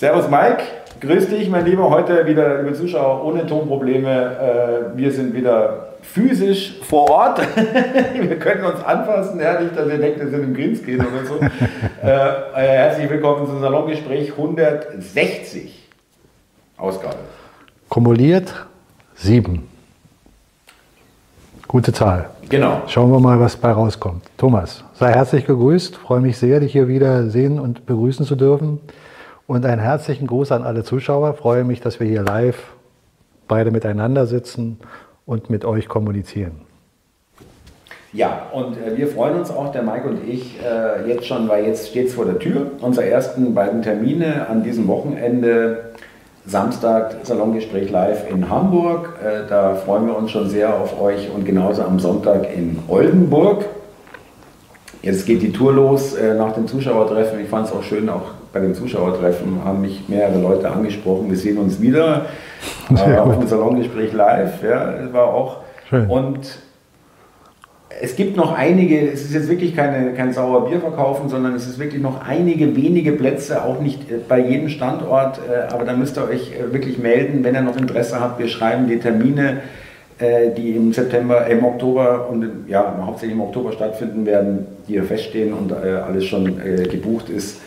Servus Mike, grüß dich mein Lieber. Heute wieder liebe Zuschauer ohne Tonprobleme. Äh, wir sind wieder physisch vor Ort. wir können uns anfassen, ja, nicht, dass ihr denkt, wir sind im gehen oder so. Äh, äh, herzlich willkommen zum Salongespräch 160 Ausgabe. Kumuliert sieben. Gute Zahl. Genau. Schauen wir mal, was bei rauskommt. Thomas, sei herzlich gegrüßt. Freue mich sehr, dich hier wieder sehen und begrüßen zu dürfen. Und einen herzlichen Gruß an alle Zuschauer. Freue mich, dass wir hier live beide miteinander sitzen und mit euch kommunizieren. Ja, und äh, wir freuen uns auch, der Mike und ich, äh, jetzt schon, weil jetzt steht es vor der Tür. Unsere ersten beiden Termine an diesem Wochenende. Samstag Salongespräch live in Hamburg. Äh, da freuen wir uns schon sehr auf euch und genauso am Sonntag in Oldenburg. Jetzt geht die Tour los nach dem Zuschauertreffen. Ich fand es auch schön, auch bei dem Zuschauertreffen haben mich mehrere Leute angesprochen. Wir sehen uns wieder äh, auf dem Salongespräch live. Ja, das war auch. Schön. Und es gibt noch einige, es ist jetzt wirklich keine, kein sauer Bier verkaufen, sondern es ist wirklich noch einige wenige Plätze, auch nicht äh, bei jedem Standort, äh, aber da müsst ihr euch äh, wirklich melden, wenn ihr noch Interesse habt. Wir schreiben die Termine, die im September, im Oktober und ja, hauptsächlich im Oktober stattfinden werden, die hier feststehen und alles schon gebucht ist,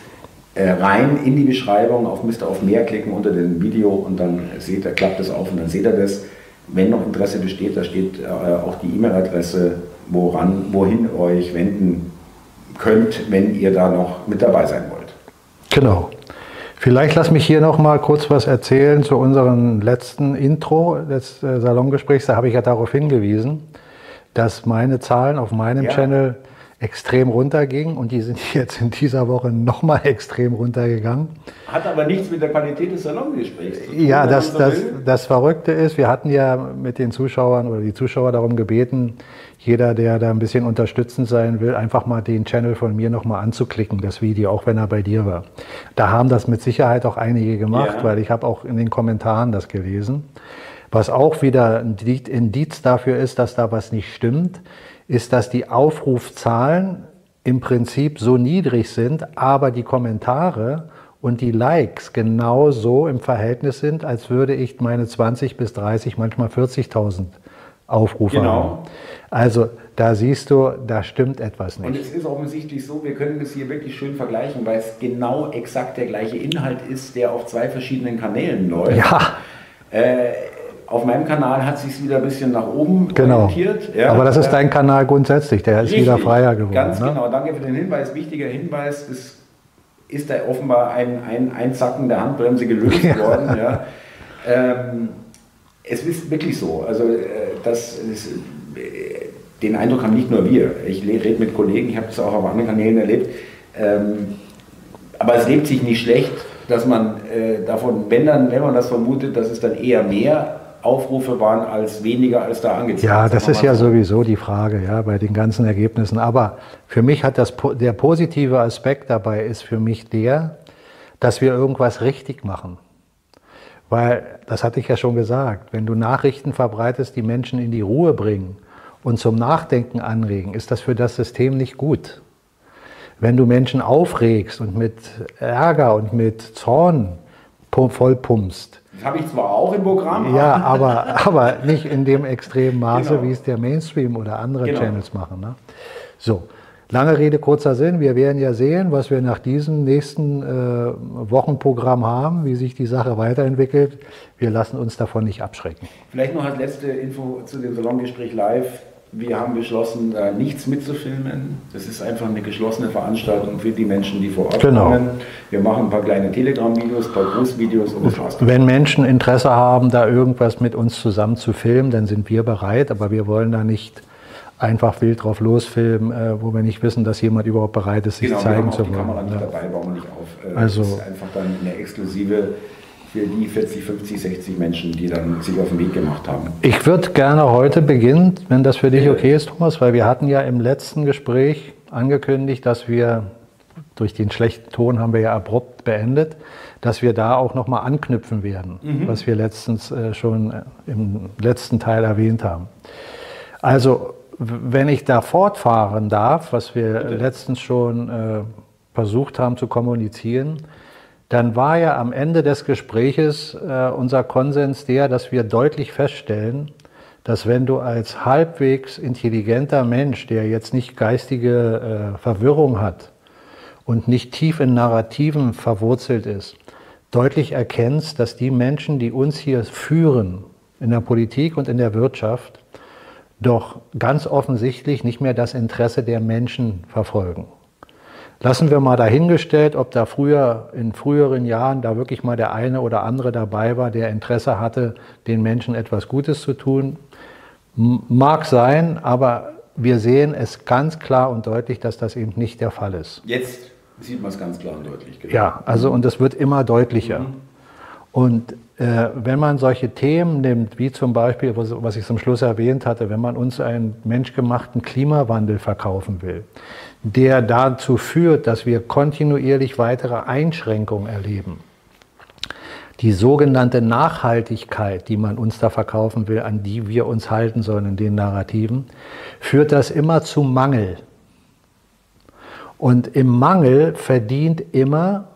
rein in die Beschreibung auf Mr. auf mehr klicken unter dem Video und dann seht ihr, klappt das auf und dann seht ihr das. Wenn noch Interesse besteht, da steht auch die E-Mail-Adresse woran, wohin ihr euch wenden könnt, wenn ihr da noch mit dabei sein wollt. Genau. Vielleicht lass mich hier noch mal kurz was erzählen zu unserem letzten Intro des äh, Salongesprächs. Da habe ich ja darauf hingewiesen, dass meine Zahlen auf meinem ja. Channel extrem runterging und die sind jetzt in dieser Woche nochmal extrem runtergegangen. Hat aber nichts mit der Qualität des Salongesprächs zu tun. Ja, das, das, das Verrückte ist, wir hatten ja mit den Zuschauern oder die Zuschauer darum gebeten, jeder, der da ein bisschen unterstützend sein will, einfach mal den Channel von mir nochmal anzuklicken, das Video, auch wenn er bei dir war. Da haben das mit Sicherheit auch einige gemacht, ja. weil ich habe auch in den Kommentaren das gelesen. Was auch wieder ein Indiz dafür ist, dass da was nicht stimmt, ist, dass die Aufrufzahlen im Prinzip so niedrig sind, aber die Kommentare und die Likes genauso im Verhältnis sind, als würde ich meine 20 bis 30, manchmal 40.000 Aufrufe genau. haben. Also da siehst du, da stimmt etwas nicht. Und es ist offensichtlich so, wir können das hier wirklich schön vergleichen, weil es genau exakt der gleiche Inhalt ist, der auf zwei verschiedenen Kanälen läuft. Ja. Äh, auf meinem Kanal hat sich wieder ein bisschen nach oben genau. orientiert. Ja, Aber das ist dein Kanal grundsätzlich, der ist wieder freier geworden. Ganz ne? genau, danke für den Hinweis. Wichtiger Hinweis, es ist da offenbar ein, ein Einzacken der Handbremse gelöst worden. Ja. Ähm, es ist wirklich so. Also, äh, das ist, äh, den Eindruck haben nicht nur wir. Ich rede mit Kollegen, ich habe das auch auf anderen Kanälen erlebt. Ähm, aber es lebt sich nicht schlecht, dass man äh, davon, wenn, dann, wenn man das vermutet, dass es dann eher mehr Aufrufe waren als weniger als da angezeigt. Ja, das ist ja sowieso die Frage, ja, bei den ganzen Ergebnissen. Aber für mich hat das, der positive Aspekt dabei ist für mich der, dass wir irgendwas richtig machen. Weil, das hatte ich ja schon gesagt, wenn du Nachrichten verbreitest, die Menschen in die Ruhe bringen und zum Nachdenken anregen, ist das für das System nicht gut. Wenn du Menschen aufregst und mit Ärger und mit Zorn vollpumpst, das habe ich zwar auch im Programm. Ja, aber, aber nicht in dem extremen Maße, genau. wie es der Mainstream oder andere genau. Channels machen. Ne? So, lange Rede, kurzer Sinn. Wir werden ja sehen, was wir nach diesem nächsten äh, Wochenprogramm haben, wie sich die Sache weiterentwickelt. Wir lassen uns davon nicht abschrecken. Vielleicht noch als letzte Info zu dem Salongespräch live. Wir haben beschlossen, da nichts mitzufilmen. Das ist einfach eine geschlossene Veranstaltung für die Menschen, die vor Ort genau. kommen. Wir machen ein paar kleine Telegram-Videos, ein paar Großvideos und war's. Wenn Menschen Interesse haben, da irgendwas mit uns zusammen zu filmen, dann sind wir bereit, aber wir wollen da nicht einfach wild drauf losfilmen, äh, wo wir nicht wissen, dass jemand überhaupt bereit ist, sich genau, zeigen zu wollen. Die Kamera nicht dabei, bauen wir nicht auf. Äh, also, das ist einfach dann eine exklusive für die 40, 50, 60 Menschen, die dann sich auf den Weg gemacht haben. Ich würde gerne heute beginnen, wenn das für dich okay ist, Thomas, weil wir hatten ja im letzten Gespräch angekündigt, dass wir durch den schlechten Ton haben wir ja abrupt beendet, dass wir da auch nochmal anknüpfen werden, mhm. was wir letztens äh, schon äh, im letzten Teil erwähnt haben. Also, wenn ich da fortfahren darf, was wir Bitte. letztens schon äh, versucht haben zu kommunizieren, dann war ja am Ende des Gespräches äh, unser Konsens der, dass wir deutlich feststellen, dass wenn du als halbwegs intelligenter Mensch, der jetzt nicht geistige äh, Verwirrung hat und nicht tief in Narrativen verwurzelt ist, deutlich erkennst, dass die Menschen, die uns hier führen, in der Politik und in der Wirtschaft, doch ganz offensichtlich nicht mehr das Interesse der Menschen verfolgen. Lassen wir mal dahingestellt, ob da früher in früheren Jahren da wirklich mal der eine oder andere dabei war, der Interesse hatte, den Menschen etwas Gutes zu tun. Mag sein, aber wir sehen es ganz klar und deutlich, dass das eben nicht der Fall ist. Jetzt sieht man es ganz klar und deutlich. Genau. Ja, also und es wird immer deutlicher. Mhm. Und wenn man solche Themen nimmt, wie zum Beispiel, was, was ich zum Schluss erwähnt hatte, wenn man uns einen menschgemachten Klimawandel verkaufen will, der dazu führt, dass wir kontinuierlich weitere Einschränkungen erleben. Die sogenannte Nachhaltigkeit, die man uns da verkaufen will, an die wir uns halten sollen in den Narrativen, führt das immer zu Mangel. Und im Mangel verdient immer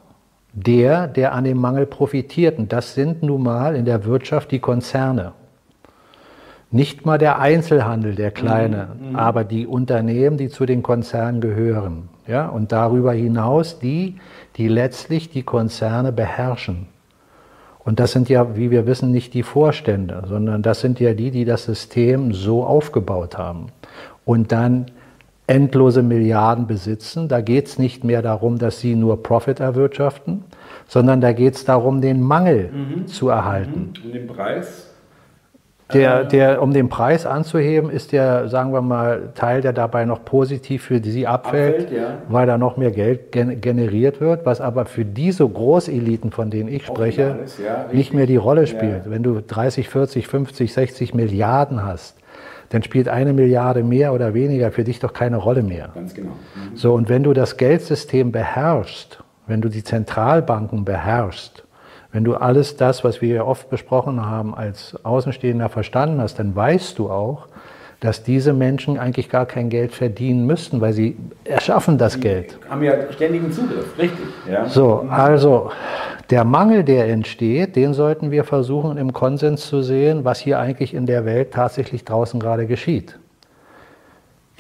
der, der an dem Mangel profitiert. Und das sind nun mal in der Wirtschaft die Konzerne. Nicht mal der Einzelhandel, der kleine, mhm. mhm. aber die Unternehmen, die zu den Konzernen gehören. Ja? Und darüber hinaus die, die letztlich die Konzerne beherrschen. Und das sind ja, wie wir wissen, nicht die Vorstände, sondern das sind ja die, die das System so aufgebaut haben. Und dann endlose Milliarden besitzen. Da geht es nicht mehr darum, dass sie nur Profit erwirtschaften, sondern da geht es darum, den Mangel mhm. zu erhalten. Mhm. Und den Preis? Der, äh, der, um den Preis anzuheben, ist der, sagen wir mal, Teil, der dabei noch positiv für sie abfällt, abfällt ja. weil da noch mehr Geld generiert wird, was aber für diese Großeliten, von denen ich spreche, alles, ja, nicht mehr die Rolle spielt. Ja. Wenn du 30, 40, 50, 60 Milliarden hast, dann spielt eine Milliarde mehr oder weniger für dich doch keine Rolle mehr. Ganz genau. Mhm. So, und wenn du das Geldsystem beherrschst, wenn du die Zentralbanken beherrschst, wenn du alles das, was wir oft besprochen haben, als Außenstehender verstanden hast, dann weißt du auch, dass diese Menschen eigentlich gar kein Geld verdienen müssten, weil sie erschaffen das die Geld. Haben ja ständigen Zugriff, richtig. Ja. So, also der Mangel, der entsteht, den sollten wir versuchen im Konsens zu sehen, was hier eigentlich in der Welt tatsächlich draußen gerade geschieht.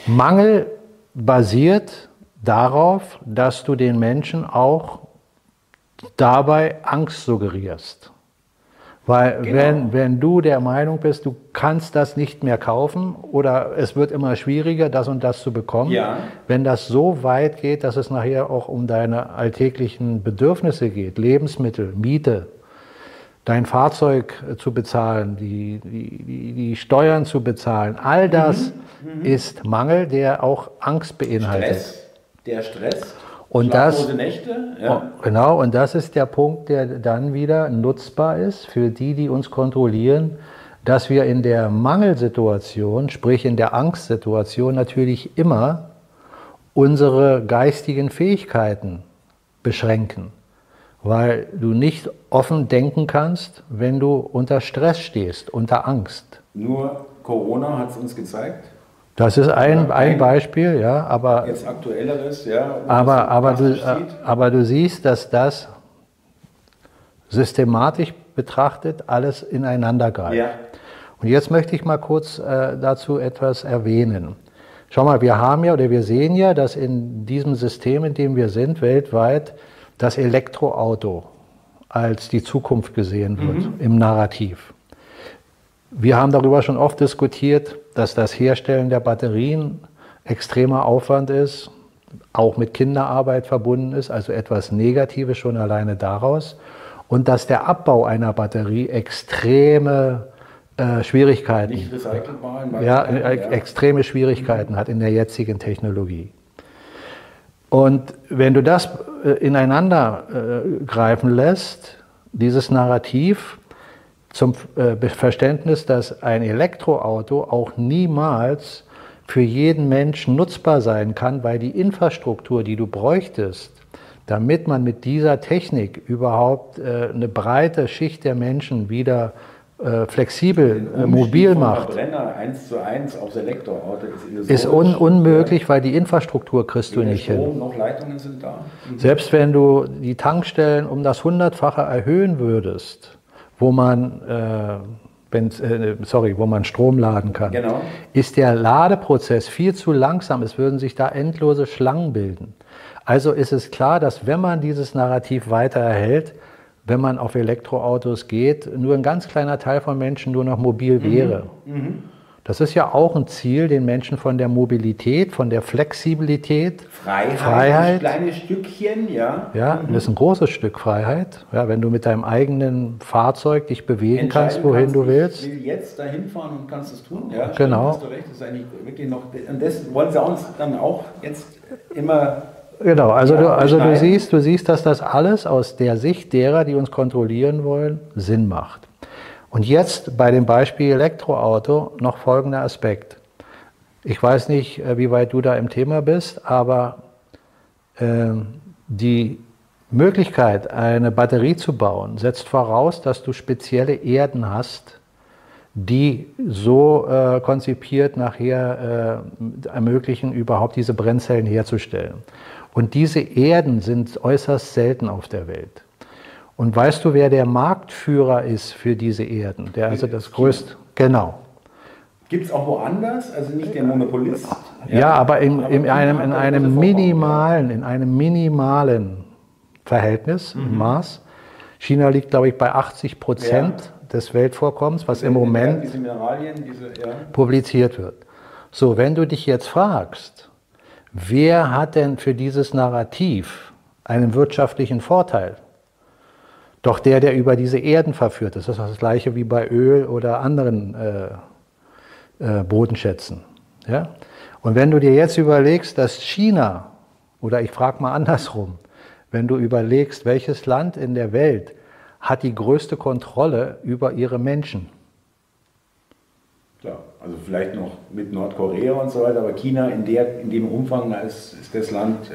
Mangel basiert darauf, dass du den Menschen auch dabei Angst suggerierst. Weil genau. wenn, wenn du der Meinung bist, du kannst das nicht mehr kaufen oder es wird immer schwieriger, das und das zu bekommen, ja. wenn das so weit geht, dass es nachher auch um deine alltäglichen Bedürfnisse geht, Lebensmittel, Miete, dein Fahrzeug zu bezahlen, die, die, die Steuern zu bezahlen, all das mhm. Mhm. ist Mangel, der auch Angst beinhaltet. Stress, der Stress und das, Nächte, ja. Oh, genau, und das ist der Punkt, der dann wieder nutzbar ist für die, die uns kontrollieren, dass wir in der Mangelsituation, sprich in der Angstsituation, natürlich immer unsere geistigen Fähigkeiten beschränken, weil du nicht offen denken kannst, wenn du unter Stress stehst, unter Angst. Nur Corona hat es uns gezeigt, das ist ein, ein Beispiel, ja, aber. Jetzt aktuelleres, ja. Aber, aber, du, aber du siehst, dass das systematisch betrachtet alles ineinander greift. Ja. Und jetzt möchte ich mal kurz äh, dazu etwas erwähnen. Schau mal, wir haben ja oder wir sehen ja, dass in diesem System, in dem wir sind, weltweit das Elektroauto als die Zukunft gesehen wird mhm. im Narrativ. Wir haben darüber schon oft diskutiert, dass das Herstellen der Batterien extremer Aufwand ist, auch mit Kinderarbeit verbunden ist, also etwas Negatives schon alleine daraus. Und dass der Abbau einer Batterie extreme äh, Schwierigkeiten, Nicht ja, äh, ja, extreme Schwierigkeiten hat in der jetzigen Technologie. Und wenn du das äh, ineinander äh, greifen lässt, dieses Narrativ, zum äh, Verständnis, dass ein Elektroauto auch niemals für jeden Menschen nutzbar sein kann, weil die Infrastruktur, die du bräuchtest, damit man mit dieser Technik überhaupt äh, eine breite Schicht der Menschen wieder äh, flexibel, äh, mobil macht, Verbrenner 1 zu 1 aufs Elektroauto ist, ist un unmöglich, weil die Infrastruktur kriegst du nicht hin. Strom noch Leitungen sind da. Selbst wenn du die Tankstellen um das Hundertfache erhöhen würdest, wo man, äh, Benz- äh, sorry, wo man Strom laden kann, Genau. ist der Ladeprozess viel zu langsam. Es würden sich da endlose Schlangen bilden. Also ist es klar, dass wenn man dieses Narrativ weiter erhält, wenn man auf Elektroautos geht, nur ein ganz kleiner Teil von Menschen nur noch mobil wäre. Das ist ja auch ein Ziel, den Menschen von der Mobilität, von der Flexibilität, Freiheit, Freiheit. ein kleines Stückchen, ja. ja, das ist ein großes Stück Freiheit. Ja, wenn du mit deinem eigenen Fahrzeug dich bewegen kannst, wohin du ich willst. will jetzt dahin fahren und kannst es tun. Ja, stimmt, Genau. Hast du recht, das ist eigentlich wirklich noch. Und das wollen sie uns dann auch jetzt immer. Genau, also, Ja, du, also du siehst, du siehst, dass das alles aus der Sicht derer, die uns kontrollieren wollen, Sinn macht. Und jetzt bei dem Beispiel Elektroauto noch folgender Aspekt. Ich weiß nicht, äh, wie weit du da im Thema bist, aber ähm, die Möglichkeit, eine Batterie zu bauen, setzt voraus, dass du spezielle Erden hast, die so äh, konzipiert nachher äh, ermöglichen, überhaupt diese Brennzellen herzustellen. Und diese Erden sind äußerst selten auf der Welt. Und weißt du, wer der Marktführer ist für diese Erden? Der also das größte, genau. Gibt es auch woanders, also nicht der Monopolist. Ja, aber in, in China einem, in einem minimalen, in einem minimalen Verhältnis, Maß. China liegt, glaube ich, bei 80 Prozent des Weltvorkommens, was im Moment Diese diese, ja. publiziert wird. So, wenn du dich jetzt fragst, wer hat denn für dieses Narrativ einen wirtschaftlichen Vorteil? Doch der, der über diese Erden verführt. Das ist das gleiche wie bei Öl oder anderen äh, äh, Bodenschätzen. Ja? Und wenn du dir jetzt überlegst, dass China, oder ich frage mal andersrum, wenn du überlegst, welches Land in der Welt hat die größte Kontrolle über ihre Menschen? Klar, also vielleicht noch mit Nordkorea und so weiter, aber China in, der, in dem Umfang ist, ist das Land.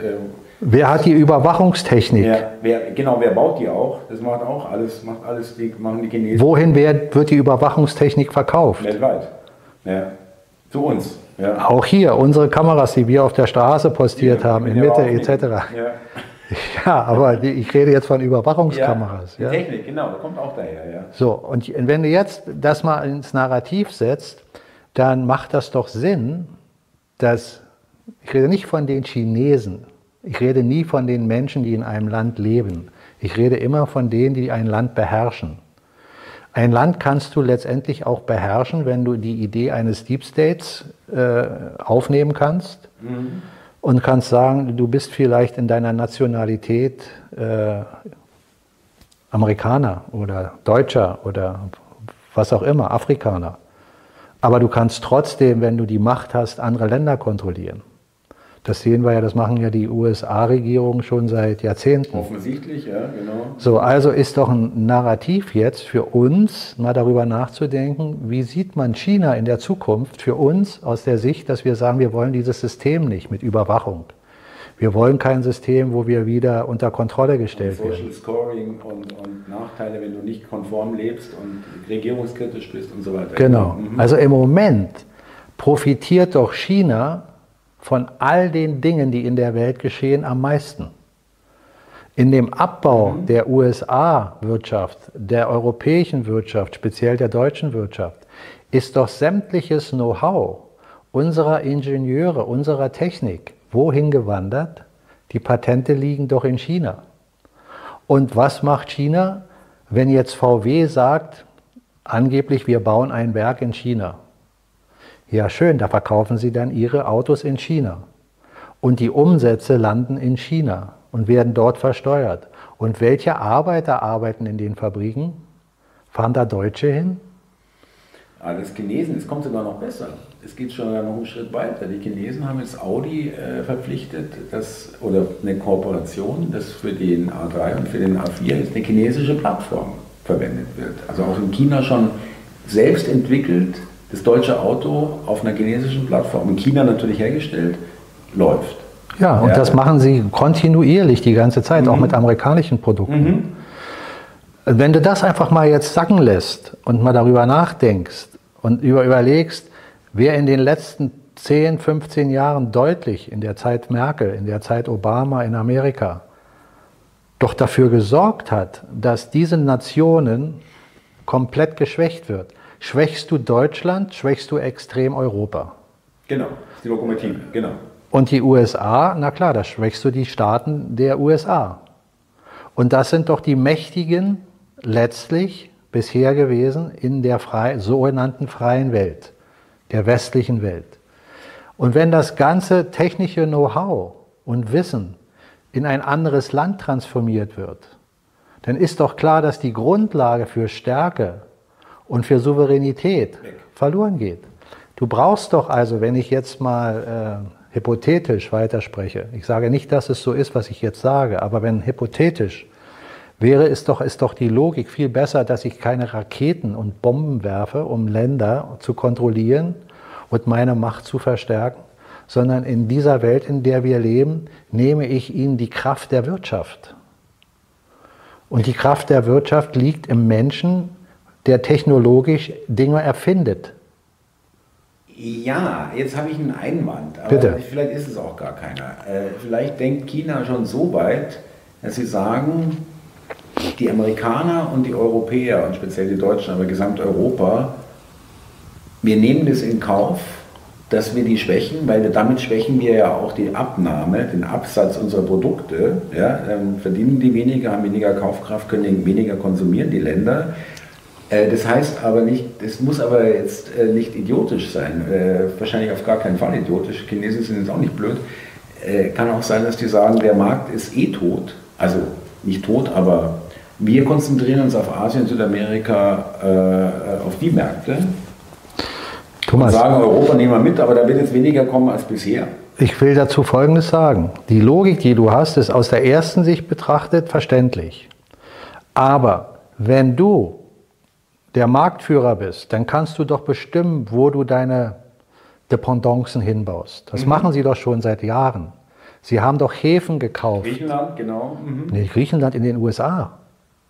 Wer hat die Überwachungstechnik? wer, wer, genau, wer baut die auch? Das macht auch alles, macht alles, die machen die Chinesen Wohin wird, wird die Überwachungstechnik verkauft? weltweit. Ja. Zu uns. Ja. Auch hier, unsere Kameras, die wir auf der Straße postiert haben, in Mitte etc. Ja. Ja, aber die, ich rede jetzt von Überwachungskameras. Ja, die Technik, genau, da kommt auch daher. Ja. So, und wenn du jetzt das mal ins Narrativ setzt, dann macht das doch Sinn, dass, ich rede nicht von den Chinesen, ich rede nie von den Menschen, die in einem Land leben. Ich rede immer von denen, die ein Land beherrschen. Ein Land kannst du letztendlich auch beherrschen, wenn du die Idee eines Deep States äh, aufnehmen kannst und kannst sagen, du bist vielleicht in deiner Nationalität äh, Amerikaner oder Deutscher oder was auch immer, Afrikaner. Aber du kannst trotzdem, wenn du die Macht hast, andere Länder kontrollieren. Das sehen wir ja, das machen ja die USA-Regierungen schon seit Jahrzehnten. Offensichtlich, ja, genau. So, also ist doch ein Narrativ jetzt für uns, mal darüber nachzudenken, wie sieht man China in der Zukunft für uns aus der Sicht, dass wir sagen, wir wollen dieses System nicht mit Überwachung. Wir wollen kein System, wo wir wieder unter Kontrolle gestellt werden. Social Scoring und, und Nachteile, wenn du nicht konform lebst und regierungskritisch bist und so weiter. Genau. Mhm. Also im Moment profitiert doch China von all den Dingen, die in der Welt geschehen, am meisten. In dem Abbau der USA-Wirtschaft, der europäischen Wirtschaft, speziell der deutschen Wirtschaft, ist doch sämtliches Know-how unserer Ingenieure, unserer Technik wohin gewandert? Die Patente liegen doch in China. Und was macht China, wenn jetzt VW sagt, angeblich wir bauen ein Werk in China? Ja, schön, da verkaufen sie dann ihre Autos in China. Und die Umsätze landen in China und werden dort versteuert. Und welche Arbeiter arbeiten in den Fabriken? Fahren da Deutsche hin? Alles Chinesen, es kommt sogar noch besser. Es geht schon noch einen Schritt weiter. Die Chinesen haben jetzt Audi äh, verpflichtet, dass, oder eine Kooperation, dass für den A3 und für den A4 jetzt eine chinesische Plattform verwendet wird. Also auch in China schon selbst entwickelt, das deutsche Auto auf einer chinesischen Plattform, in China natürlich hergestellt, läuft. Ja, und Ja. das machen sie kontinuierlich die ganze Zeit, auch mit amerikanischen Produkten. Wenn du das einfach mal jetzt sacken lässt und mal darüber nachdenkst und über, überlegst, wer in den letzten 10, 15 Jahren deutlich in der Zeit Merkel, in der Zeit Obama in Amerika, doch dafür gesorgt hat, dass diese Nationen komplett geschwächt wird. Schwächst du Deutschland, schwächst du extrem Europa. Genau, die Lokomotive, genau. Und die USA, na klar, da schwächst du die Staaten der USA. Und das sind doch die mächtigen, letztlich bisher gewesen in der frei, sogenannten freien Welt, der westlichen Welt. Und wenn das ganze technische Know-how und Wissen in ein anderes Land transformiert wird, dann ist doch klar, dass die Grundlage für Stärke und für Souveränität verloren geht. Du brauchst doch also, wenn ich jetzt mal äh, hypothetisch weiterspreche, ich sage nicht, dass es so ist, was ich jetzt sage, aber wenn hypothetisch, wäre es doch, ist doch die Logik viel besser, dass ich keine Raketen und Bomben werfe, um Länder zu kontrollieren und meine Macht zu verstärken, sondern in dieser Welt, in der wir leben, nehme ich ihnen die Kraft der Wirtschaft. Und die Kraft der Wirtschaft liegt im Menschen, der technologisch Dinge erfindet. Ja, jetzt habe ich einen Einwand, aber Bitte. vielleicht ist es auch gar keiner. Äh, vielleicht denkt China schon so weit, dass sie sagen, die Amerikaner und die Europäer und speziell die Deutschen, aber Gesamteuropa, wir nehmen das in Kauf, dass wir die schwächen, weil damit schwächen wir ja auch die Abnahme, den Absatz unserer Produkte. Ja, verdienen die weniger, haben weniger Kaufkraft, können weniger konsumieren, die Länder. Äh, das heißt aber nicht, das muss aber jetzt äh, nicht idiotisch sein, äh, wahrscheinlich auf gar keinen Fall idiotisch. Chinesen sind jetzt auch nicht blöd. Kann auch sein, dass die sagen, der Markt ist eh tot. Also nicht tot, aber wir konzentrieren uns auf Asien, Südamerika, auf die Märkte. Thomas. Und sagen, Europa nehmen wir mit, aber da wird jetzt weniger kommen als bisher. Ich will dazu Folgendes sagen. Die Logik, die du hast, ist aus der ersten Sicht betrachtet verständlich. Aber wenn du der Marktführer bist, dann kannst du doch bestimmen, wo du deine Dependancen hinbaust. Das mhm. machen sie doch schon seit Jahren. Sie haben doch Häfen gekauft. Griechenland, genau. Mhm. Nee, Griechenland in den USA.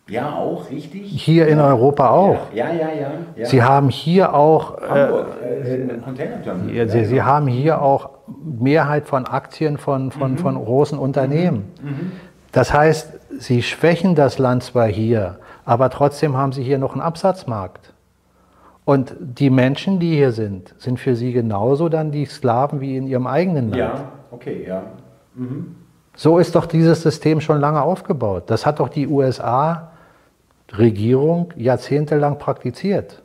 Ja, auch, richtig. Hier in Europa auch. Ja, ja, ja. ja, Sie haben hier auch. Hamburg, äh, äh, ja, Sie, Sie haben hier auch Mehrheit von Aktien von, von, mhm. von großen Unternehmen. Mhm. mhm. Das heißt, Sie schwächen das Land zwar hier, aber trotzdem haben Sie hier noch einen Absatzmarkt. Und die Menschen, die hier sind, sind für Sie genauso dann die Sklaven wie in Ihrem eigenen Land. Ja, okay, ja. Mhm. So ist doch dieses System schon lange aufgebaut. Das hat doch die USA Regierung jahrzehntelang praktiziert.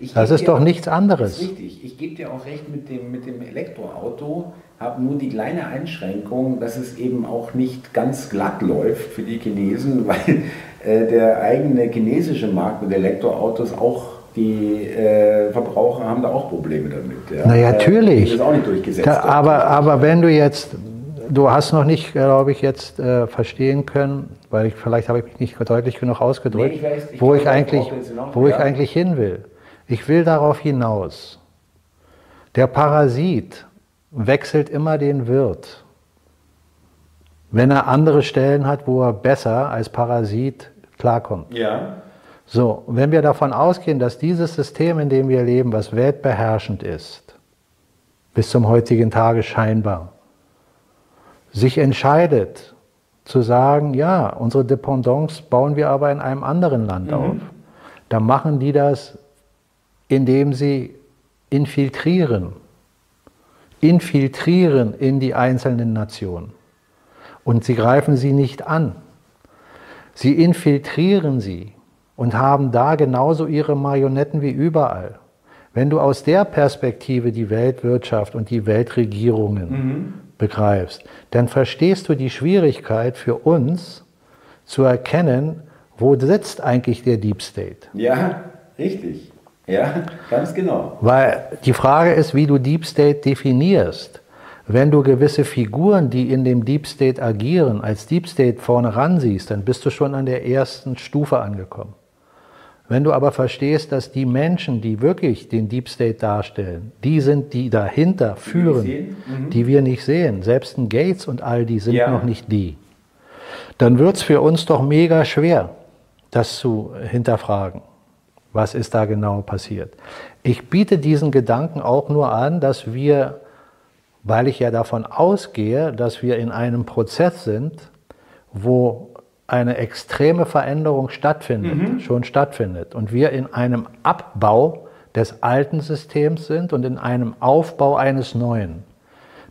Ich das ist doch nichts anderes. Richtig. Ich gebe dir auch recht mit dem, mit dem Elektroauto, habe nur die kleine Einschränkung, dass es eben auch nicht ganz glatt läuft für die Chinesen, weil der eigene chinesische Markt mit Elektroautos auch die äh, Verbraucher haben da auch Probleme damit. Ja. Na natürlich. Das ist auch nicht durchgesetzt. Da, aber, aber wenn du jetzt, du hast noch nicht, glaube ich, jetzt äh, verstehen können, weil ich, vielleicht habe ich mich nicht deutlich genug ausgedrückt, nee, ich weiß, ich wo, ich eigentlich, wo ja. ich eigentlich hin will. Ich will darauf hinaus. Der Parasit wechselt immer den Wirt, wenn er andere Stellen hat, wo er besser als Parasit klarkommt. Ja. So, wenn wir davon ausgehen, dass dieses System, in dem wir leben, was weltbeherrschend ist, bis zum heutigen Tage scheinbar, sich entscheidet, zu sagen, ja, unsere Dependance bauen wir aber in einem anderen Land mhm. auf. Dann machen die das, indem sie infiltrieren, infiltrieren in die einzelnen Nationen. Und sie greifen sie nicht an. Sie infiltrieren sie und haben da genauso ihre Marionetten wie überall. Wenn du aus der Perspektive die Weltwirtschaft und die Weltregierungen mhm begreifst, dann verstehst du die Schwierigkeit für uns zu erkennen, wo sitzt eigentlich der Deep State. Ja, richtig. Ja, ganz genau. Weil die Frage ist, wie du Deep State definierst. Wenn du gewisse Figuren, die in dem Deep State agieren, als Deep State vorne ran siehst, dann bist du schon an der ersten Stufe angekommen. Wenn du aber verstehst, dass die Menschen, die wirklich den Deep State darstellen, die sind, die dahinter führen, die, mhm. die wir nicht sehen, selbst ein Gates und all die sind ja. noch nicht die, dann wird es für uns doch mega schwer. das zu hinterfragen. Was ist da genau passiert? Ich biete diesen Gedanken auch nur an, dass wir, weil ich ja davon ausgehe, dass wir in einem Prozess sind, wo eine extreme Veränderung stattfindet, mhm. schon stattfindet, und wir in einem Abbau des alten Systems sind und in einem Aufbau eines neuen,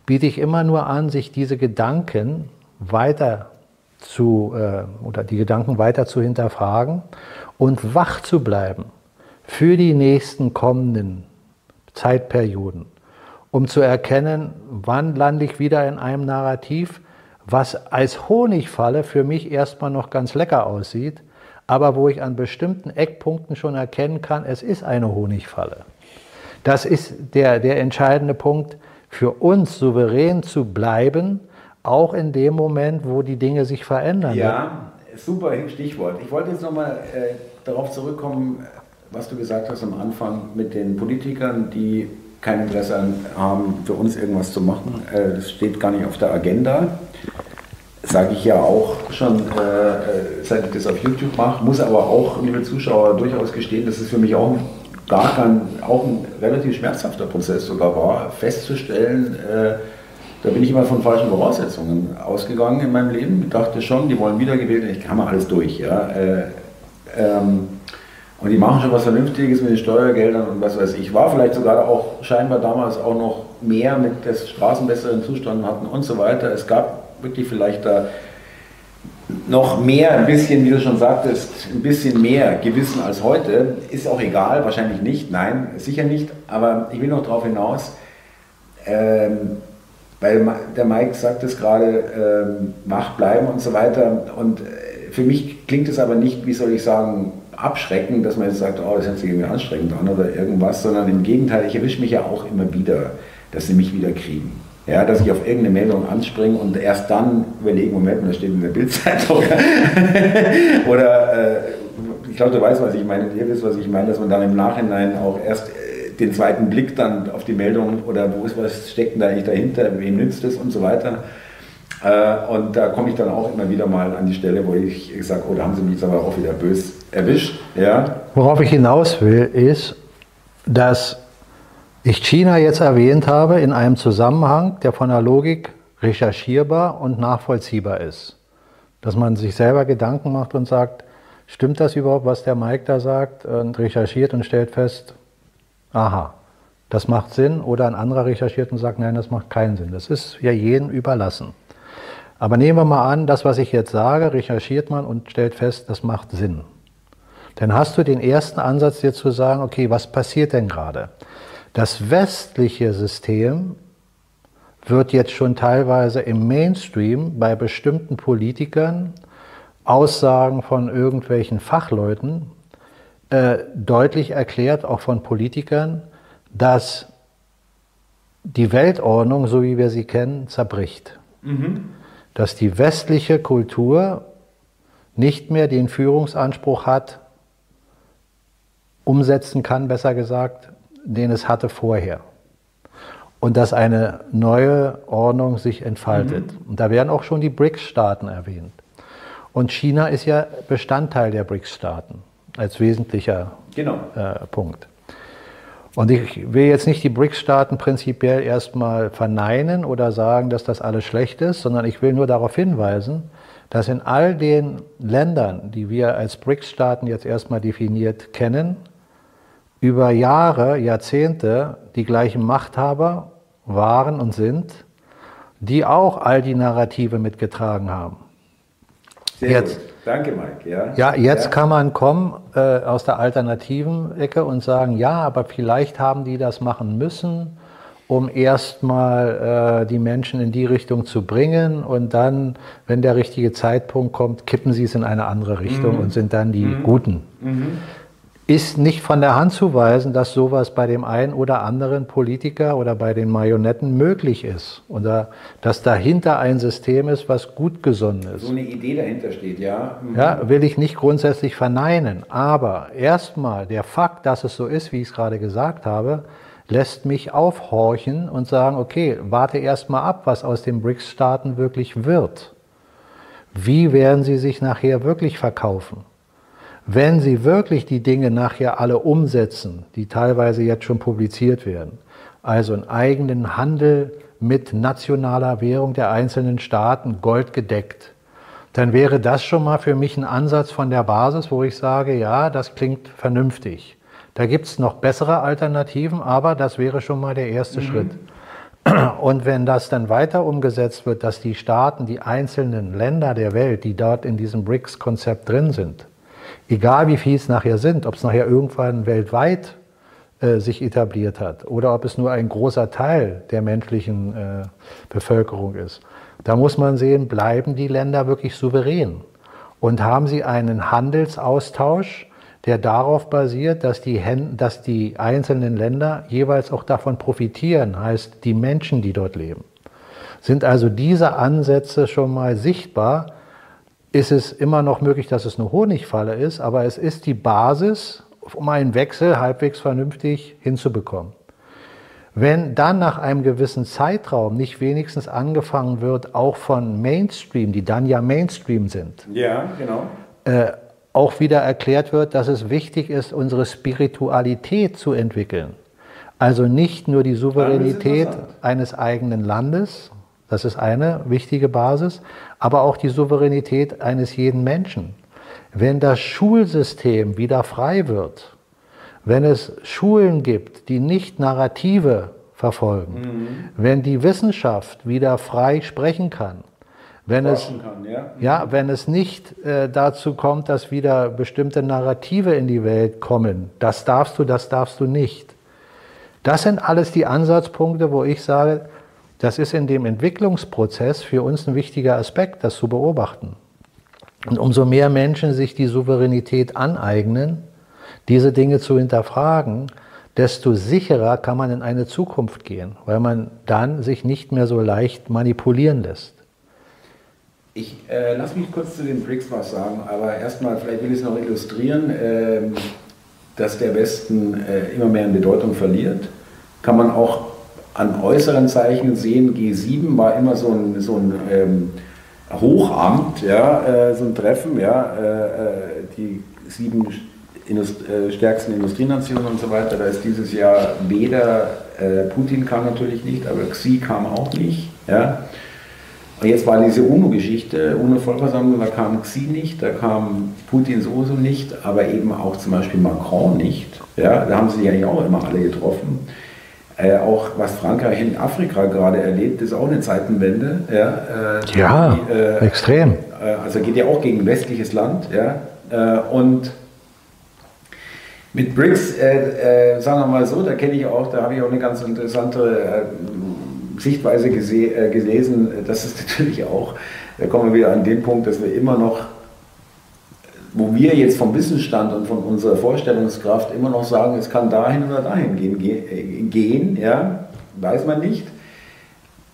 biete ich immer nur an, sich diese Gedanken weiter zu, äh, oder die Gedanken weiter zu hinterfragen und wach zu bleiben für die nächsten kommenden Zeitperioden, um zu erkennen, wann lande ich wieder in einem Narrativ, was als Honigfalle für mich erstmal noch ganz lecker aussieht, aber wo ich an bestimmten Eckpunkten schon erkennen kann, es ist eine Honigfalle. Das ist der, der entscheidende Punkt, für uns souverän zu bleiben, auch in dem Moment, wo die Dinge sich verändern. Ja, super Stichwort. Ich wollte jetzt nochmal äh, darauf zurückkommen, was du gesagt hast am Anfang mit den Politikern, die kein Interesse haben, für uns irgendwas zu machen. Äh, das steht gar nicht auf der Agenda. Sage ich ja auch schon, äh, äh, seit ich das auf YouTube mache, muss aber auch, liebe Zuschauer, durchaus gestehen, dass es für mich auch gar kein, auch ein relativ schmerzhafter Prozess sogar war, festzustellen, äh, da bin ich immer von falschen Voraussetzungen ausgegangen in meinem Leben. Ich dachte schon, die wollen wiedergewählt, ich kann mal alles durch. Ja. Äh, ähm, und die machen schon was Vernünftiges mit den Steuergeldern und was weiß ich. War vielleicht sogar auch scheinbar damals auch noch mehr mit des Straßen besseren Zustand hatten und so weiter. Es gab wirklich vielleicht da noch mehr, ein bisschen, wie du schon sagtest, ein bisschen mehr Gewissen als heute. Ist auch egal, wahrscheinlich nicht, nein, sicher nicht. Aber ich will noch darauf hinaus, ähm, weil der Mike sagt es gerade, ähm, wach bleiben und so weiter. Und äh, für mich klingt es aber nicht, wie soll ich sagen, abschrecken, dass man jetzt sagt, oh, das hört sich irgendwie anstrengend an oder irgendwas, sondern im Gegenteil, ich erwische mich ja auch immer wieder, dass sie mich wieder kriegen. Ja, dass ich auf irgendeine Meldung anspringe und erst dann überlege, Moment, das steht in der Bildzeitung. oder äh, ich glaube, du weißt, was ich meine, ihr wisst, was ich meine, dass man dann im Nachhinein auch erst äh, den zweiten Blick dann auf die Meldung oder wo ist was steckt denn da eigentlich dahinter, wem nützt es und so weiter äh, und da komme ich dann auch immer wieder mal an die Stelle, wo ich sage, oh, da haben sie mich jetzt aber auch wieder bös erwischt. Ja. Worauf ich hinaus will, ist, dass ich China jetzt erwähnt habe in einem Zusammenhang, der von der Logik recherchierbar und nachvollziehbar ist. Dass man sich selber Gedanken macht und sagt, stimmt das überhaupt, was der Mike da sagt, und recherchiert und stellt fest, aha, das macht Sinn, oder ein anderer recherchiert und sagt, nein, das macht keinen Sinn. Das ist ja jedem überlassen. Aber nehmen wir mal an, das, was ich jetzt sage, recherchiert man und stellt fest, das macht Sinn. Dann hast du den ersten Ansatz, dir zu sagen, okay, was passiert denn gerade? Das westliche System wird jetzt schon teilweise im Mainstream bei bestimmten Politikern, Aussagen von irgendwelchen Fachleuten, äh, deutlich erklärt, auch von Politikern, dass die Weltordnung, so wie wir sie kennen, zerbricht. Mhm dass die westliche Kultur nicht mehr den Führungsanspruch hat, umsetzen kann, besser gesagt, den es hatte vorher. Und dass eine neue Ordnung sich entfaltet. Mhm. Und da werden auch schon die BRICS-Staaten erwähnt. Und China ist ja Bestandteil der BRICS-Staaten als wesentlicher genau. äh, Punkt. Und ich will jetzt nicht die BRICS-Staaten prinzipiell erstmal verneinen oder sagen, dass das alles schlecht ist, sondern ich will nur darauf hinweisen, dass in all den Ländern, die wir als BRICS-Staaten jetzt erstmal definiert kennen, über Jahre, Jahrzehnte die gleichen Machthaber waren und sind, die auch all die Narrative mitgetragen haben. Sehr jetzt, gut. Danke, Mike. Ja, ja jetzt ja. kann man kommen äh, aus der alternativen Ecke und sagen, ja, aber vielleicht haben die das machen müssen, um erstmal äh, die Menschen in die Richtung zu bringen und dann, wenn der richtige Zeitpunkt kommt, kippen sie es in eine andere Richtung mhm. und sind dann die mhm. Guten. Mhm ist nicht von der Hand zu weisen, dass sowas bei dem einen oder anderen Politiker oder bei den Marionetten möglich ist. Oder dass dahinter ein System ist, was gut gesonnen ist. So eine Idee dahinter steht, ja. Mhm. Ja, will ich nicht grundsätzlich verneinen. Aber erstmal der Fakt, dass es so ist, wie ich es gerade gesagt habe, lässt mich aufhorchen und sagen, okay, warte erstmal ab, was aus den BRICS-Staaten wirklich wird. Wie werden sie sich nachher wirklich verkaufen? Wenn sie wirklich die Dinge nachher alle umsetzen, die teilweise jetzt schon publiziert werden, also einen eigenen Handel mit nationaler Währung der einzelnen Staaten goldgedeckt, dann wäre das schon mal für mich ein Ansatz von der Basis, wo ich sage, ja, das klingt vernünftig. Da gibt es noch bessere Alternativen, aber das wäre schon mal der erste mhm. Schritt. Und wenn das dann weiter umgesetzt wird, dass die Staaten, die einzelnen Länder der Welt, die dort in diesem BRICS-Konzept drin sind, egal wie viel es nachher sind, ob es nachher irgendwann weltweit äh, sich etabliert hat oder ob es nur ein großer Teil der menschlichen äh, Bevölkerung ist, da muss man sehen, bleiben die Länder wirklich souverän und haben sie einen Handelsaustausch, der darauf basiert, dass die, dass die einzelnen Länder jeweils auch davon profitieren, heißt die Menschen, die dort leben. Sind also diese Ansätze schon mal sichtbar, ist es immer noch möglich, dass es eine Honigfalle ist, aber es ist die Basis, um einen Wechsel halbwegs vernünftig hinzubekommen. Wenn dann nach einem gewissen Zeitraum nicht wenigstens angefangen wird, auch von Mainstream, die dann ja Mainstream sind, ja, genau. Äh, auch wieder erklärt wird, dass es wichtig ist, unsere Spiritualität zu entwickeln. Also nicht nur die Souveränität eines eigenen Landes, das ist eine wichtige Basis, aber auch die Souveränität eines jeden Menschen. Wenn das Schulsystem wieder frei wird, wenn es Schulen gibt, die nicht Narrative verfolgen, mhm. wenn die Wissenschaft wieder frei sprechen kann, wenn es, kann, ja. ja. wenn es nicht äh, dazu kommt, dass wieder bestimmte Narrative in die Welt kommen, das darfst du, das darfst du nicht. Das sind alles die Ansatzpunkte, wo ich sage, das ist in dem Entwicklungsprozess für uns ein wichtiger Aspekt, das zu beobachten. Und umso mehr Menschen sich die Souveränität aneignen, diese Dinge zu hinterfragen, desto sicherer kann man in eine Zukunft gehen, weil man dann sich nicht mehr so leicht manipulieren lässt. Ich äh, lass mich kurz zu den BRICS was sagen, aber erstmal, vielleicht will ich es noch illustrieren, äh, dass der Westen äh, immer mehr an Bedeutung verliert. Kann man auch an äußeren Zeichen sehen. G7 war immer so ein, so ein ähm, Hochamt, ja, äh, so ein Treffen, ja, äh, äh, die sieben Indust stärksten Industrienationen und so weiter. Da ist dieses Jahr weder Putin kam natürlich nicht, aber Xi kam auch nicht. Ja. Und jetzt war diese UNO-Geschichte, UNO-Vollversammlung, da kam Xi nicht, da kam Putin sowieso nicht, aber eben auch zum Beispiel Macron nicht. Ja, da haben sie eigentlich auch immer alle getroffen. Äh, auch was Frankreich in Afrika gerade erlebt, ist auch eine Zeitenwende. Ja, äh, ja die, äh, extrem. Äh, also geht ja auch gegen westliches Land. Ja, äh, und mit BRICS, äh, sagen wir mal so, da kenne ich auch, da habe ich auch eine ganz interessante Sichtweise gese gelesen, das ist natürlich auch, da kommen wir wieder an den Punkt, dass wir immer noch, wo wir jetzt vom Wissensstand und von unserer Vorstellungskraft immer noch sagen, es kann dahin oder dahin gehen, äh, gehen ja, weiß man nicht.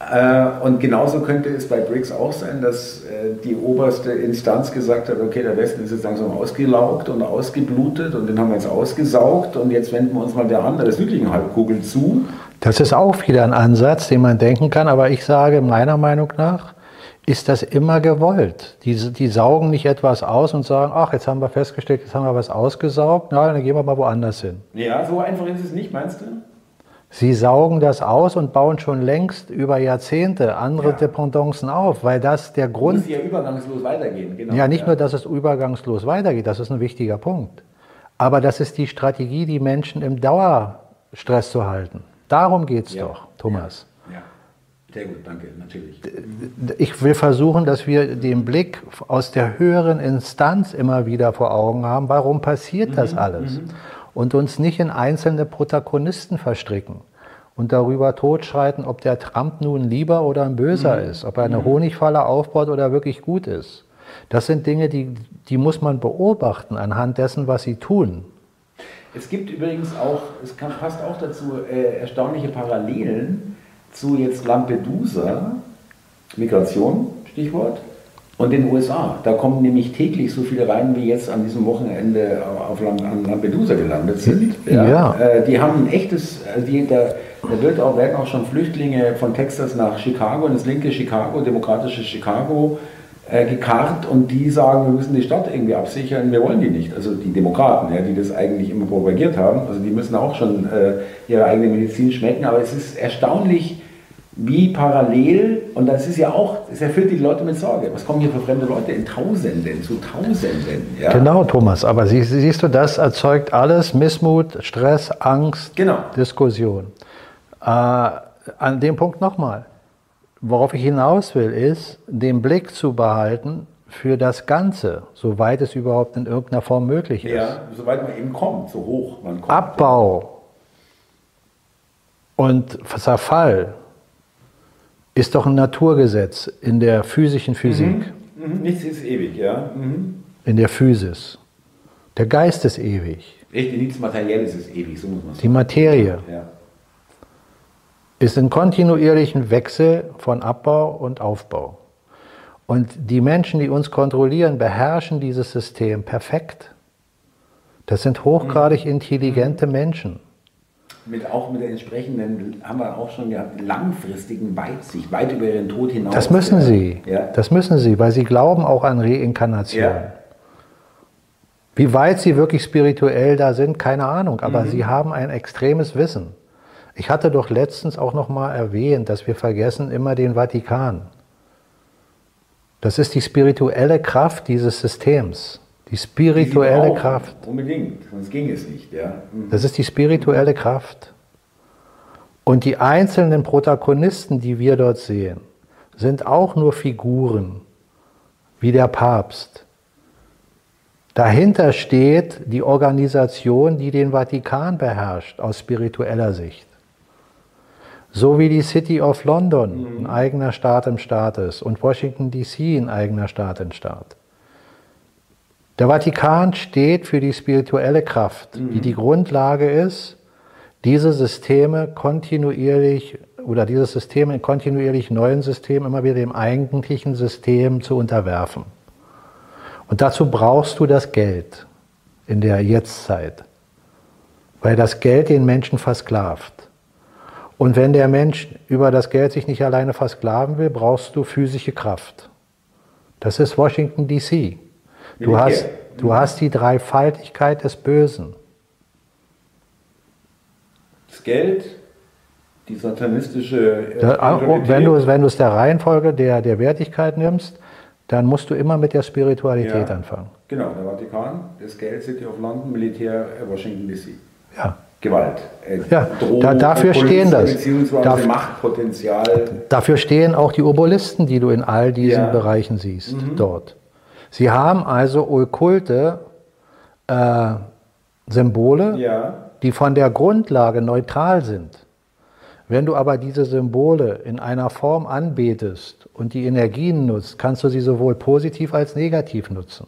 Äh, und genauso könnte es bei BRICS auch sein, dass die oberste Instanz gesagt hat, okay, der Westen ist jetzt langsam ausgelaugt und ausgeblutet und den haben wir jetzt ausgesaugt und jetzt wenden wir uns mal der anderen südlichen Halbkugel zu. Das ist auch wieder ein Ansatz, den man denken kann, aber ich sage meiner Meinung nach, ist das immer gewollt. Die, die saugen nicht etwas aus und sagen, ach, jetzt haben wir festgestellt, jetzt haben wir was ausgesaugt, na, dann gehen wir mal woanders hin. Ja, so einfach ist es nicht, meinst du? Sie saugen das aus und bauen schon längst über Jahrzehnte andere ja. Dependancen auf, weil das der Grund. Muss ja übergangslos weitergehen, genau. Ja, nicht ja. nur, dass es übergangslos weitergeht, das ist ein wichtiger Punkt. Aber das ist die Strategie, die Menschen im Dauerstress zu halten. Darum geht es ja. doch, Thomas. Sehr gut, danke, natürlich. Ich will versuchen, dass wir den Blick aus der höheren Instanz immer wieder vor Augen haben. Warum passiert mhm. das alles? Mhm. Und uns nicht in einzelne Protagonisten verstricken und darüber totschreiten, ob der Trump nun lieber oder ein Böser mhm. ist, ob er eine mhm. Honigfalle aufbaut oder wirklich gut ist. Das sind Dinge, die, die muss man beobachten anhand dessen, was sie tun. Es gibt übrigens auch, es kann, passt auch dazu, äh, erstaunliche Parallelen zu jetzt Lampedusa, Migration, Stichwort, und den USA. Da kommen nämlich täglich so viele rein, wie jetzt an diesem Wochenende auf an Lampedusa gelandet sind. Ja. ja. Äh, die haben ein echtes, also die, da, da wird auch, werden auch schon Flüchtlinge von Texas nach Chicago, ins linke Chicago, demokratische Chicago, äh, gekarrt und die sagen, wir müssen die Stadt irgendwie absichern, wir wollen die nicht. Also die Demokraten, ja, die das eigentlich immer propagiert haben, also die müssen auch schon äh, ihre eigene Medizin schmecken, aber es ist erstaunlich, wie parallel, und das ist ja auch, es erfüllt die Leute mit Sorge. Was kommen hier für fremde Leute in Tausenden, zu Tausenden? Ja? Genau, Thomas, aber sie, siehst du, das erzeugt alles Missmut, Stress, Angst, genau. Diskussion. Äh, an dem Punkt nochmal. Worauf ich hinaus will, ist, den Blick zu behalten für das Ganze, soweit es überhaupt in irgendeiner Form möglich ist. Ja, soweit man eben kommt, so hoch man kommt. Abbau und Zerfall ist doch ein Naturgesetz in der physischen Physik. Mhm. Mhm. Nichts ist ewig, ja. Mhm. In der Physis. Der Geist ist ewig. Richtig, nichts Materielles ist ewig, so muss man sagen. Die Materie ja. ist in kontinuierlichen Wechsel von Abbau und Aufbau. Und die Menschen, die uns kontrollieren, beherrschen dieses System perfekt. Das sind hochgradig mhm. intelligente Menschen mit, auch mit der entsprechenden, haben wir auch schon gehabt, langfristigen Weitsicht, weit über ihren Tod hinaus. Das müssen sie. Ja. Das müssen sie, weil sie glauben auch an Reinkarnation. Ja. Wie weit sie wirklich spirituell da sind, keine Ahnung, aber mhm. sie haben ein extremes Wissen. Ich hatte doch letztens auch noch mal erwähnt, dass wir vergessen immer den Vatikan. Das ist die spirituelle Kraft dieses Systems. Die spirituelle die Kraft. Unbedingt, sonst ging es nicht. Ja. Mhm. Das ist die spirituelle Kraft. Und die einzelnen Protagonisten, die wir dort sehen, sind auch nur Figuren, wie der Papst. Dahinter steht die Organisation, die den Vatikan beherrscht, aus spiritueller Sicht. So wie die City of London mhm. ein eigener Staat im Staat ist und Washington DC ein eigener Staat im Staat. Der Vatikan steht für die spirituelle Kraft, mhm. die die Grundlage ist, diese Systeme kontinuierlich oder dieses System in kontinuierlich neuen Systemen immer wieder dem eigentlichen System zu unterwerfen. Und dazu brauchst du das Geld in der Jetztzeit, weil das Geld den Menschen versklavt. Und wenn der Mensch über das Geld sich nicht alleine versklaven will, brauchst du physische Kraft. Das ist Washington, DC. Du hast, du hast die Dreifaltigkeit des Bösen. Das Geld, die satanistische. Äh, da, wenn, du, wenn du es der Reihenfolge der, der Wertigkeit nimmst, dann musst du immer mit der Spiritualität ja, anfangen. Genau, der Vatikan, das Geld, City of London, Militär, äh, Washington DC. Ja. Gewalt. Äh, ja, Drohung, da, dafür stehen das. Beziehungsweise Machtpotenzial. Dafür stehen auch die Obolisten, die du in all diesen ja. Bereichen siehst, mhm. dort. Sie haben also okkulte äh, Symbole, ja. die von der Grundlage neutral sind. Wenn du aber diese Symbole in einer Form anbetest und die Energien nutzt, kannst du sie sowohl positiv als negativ nutzen.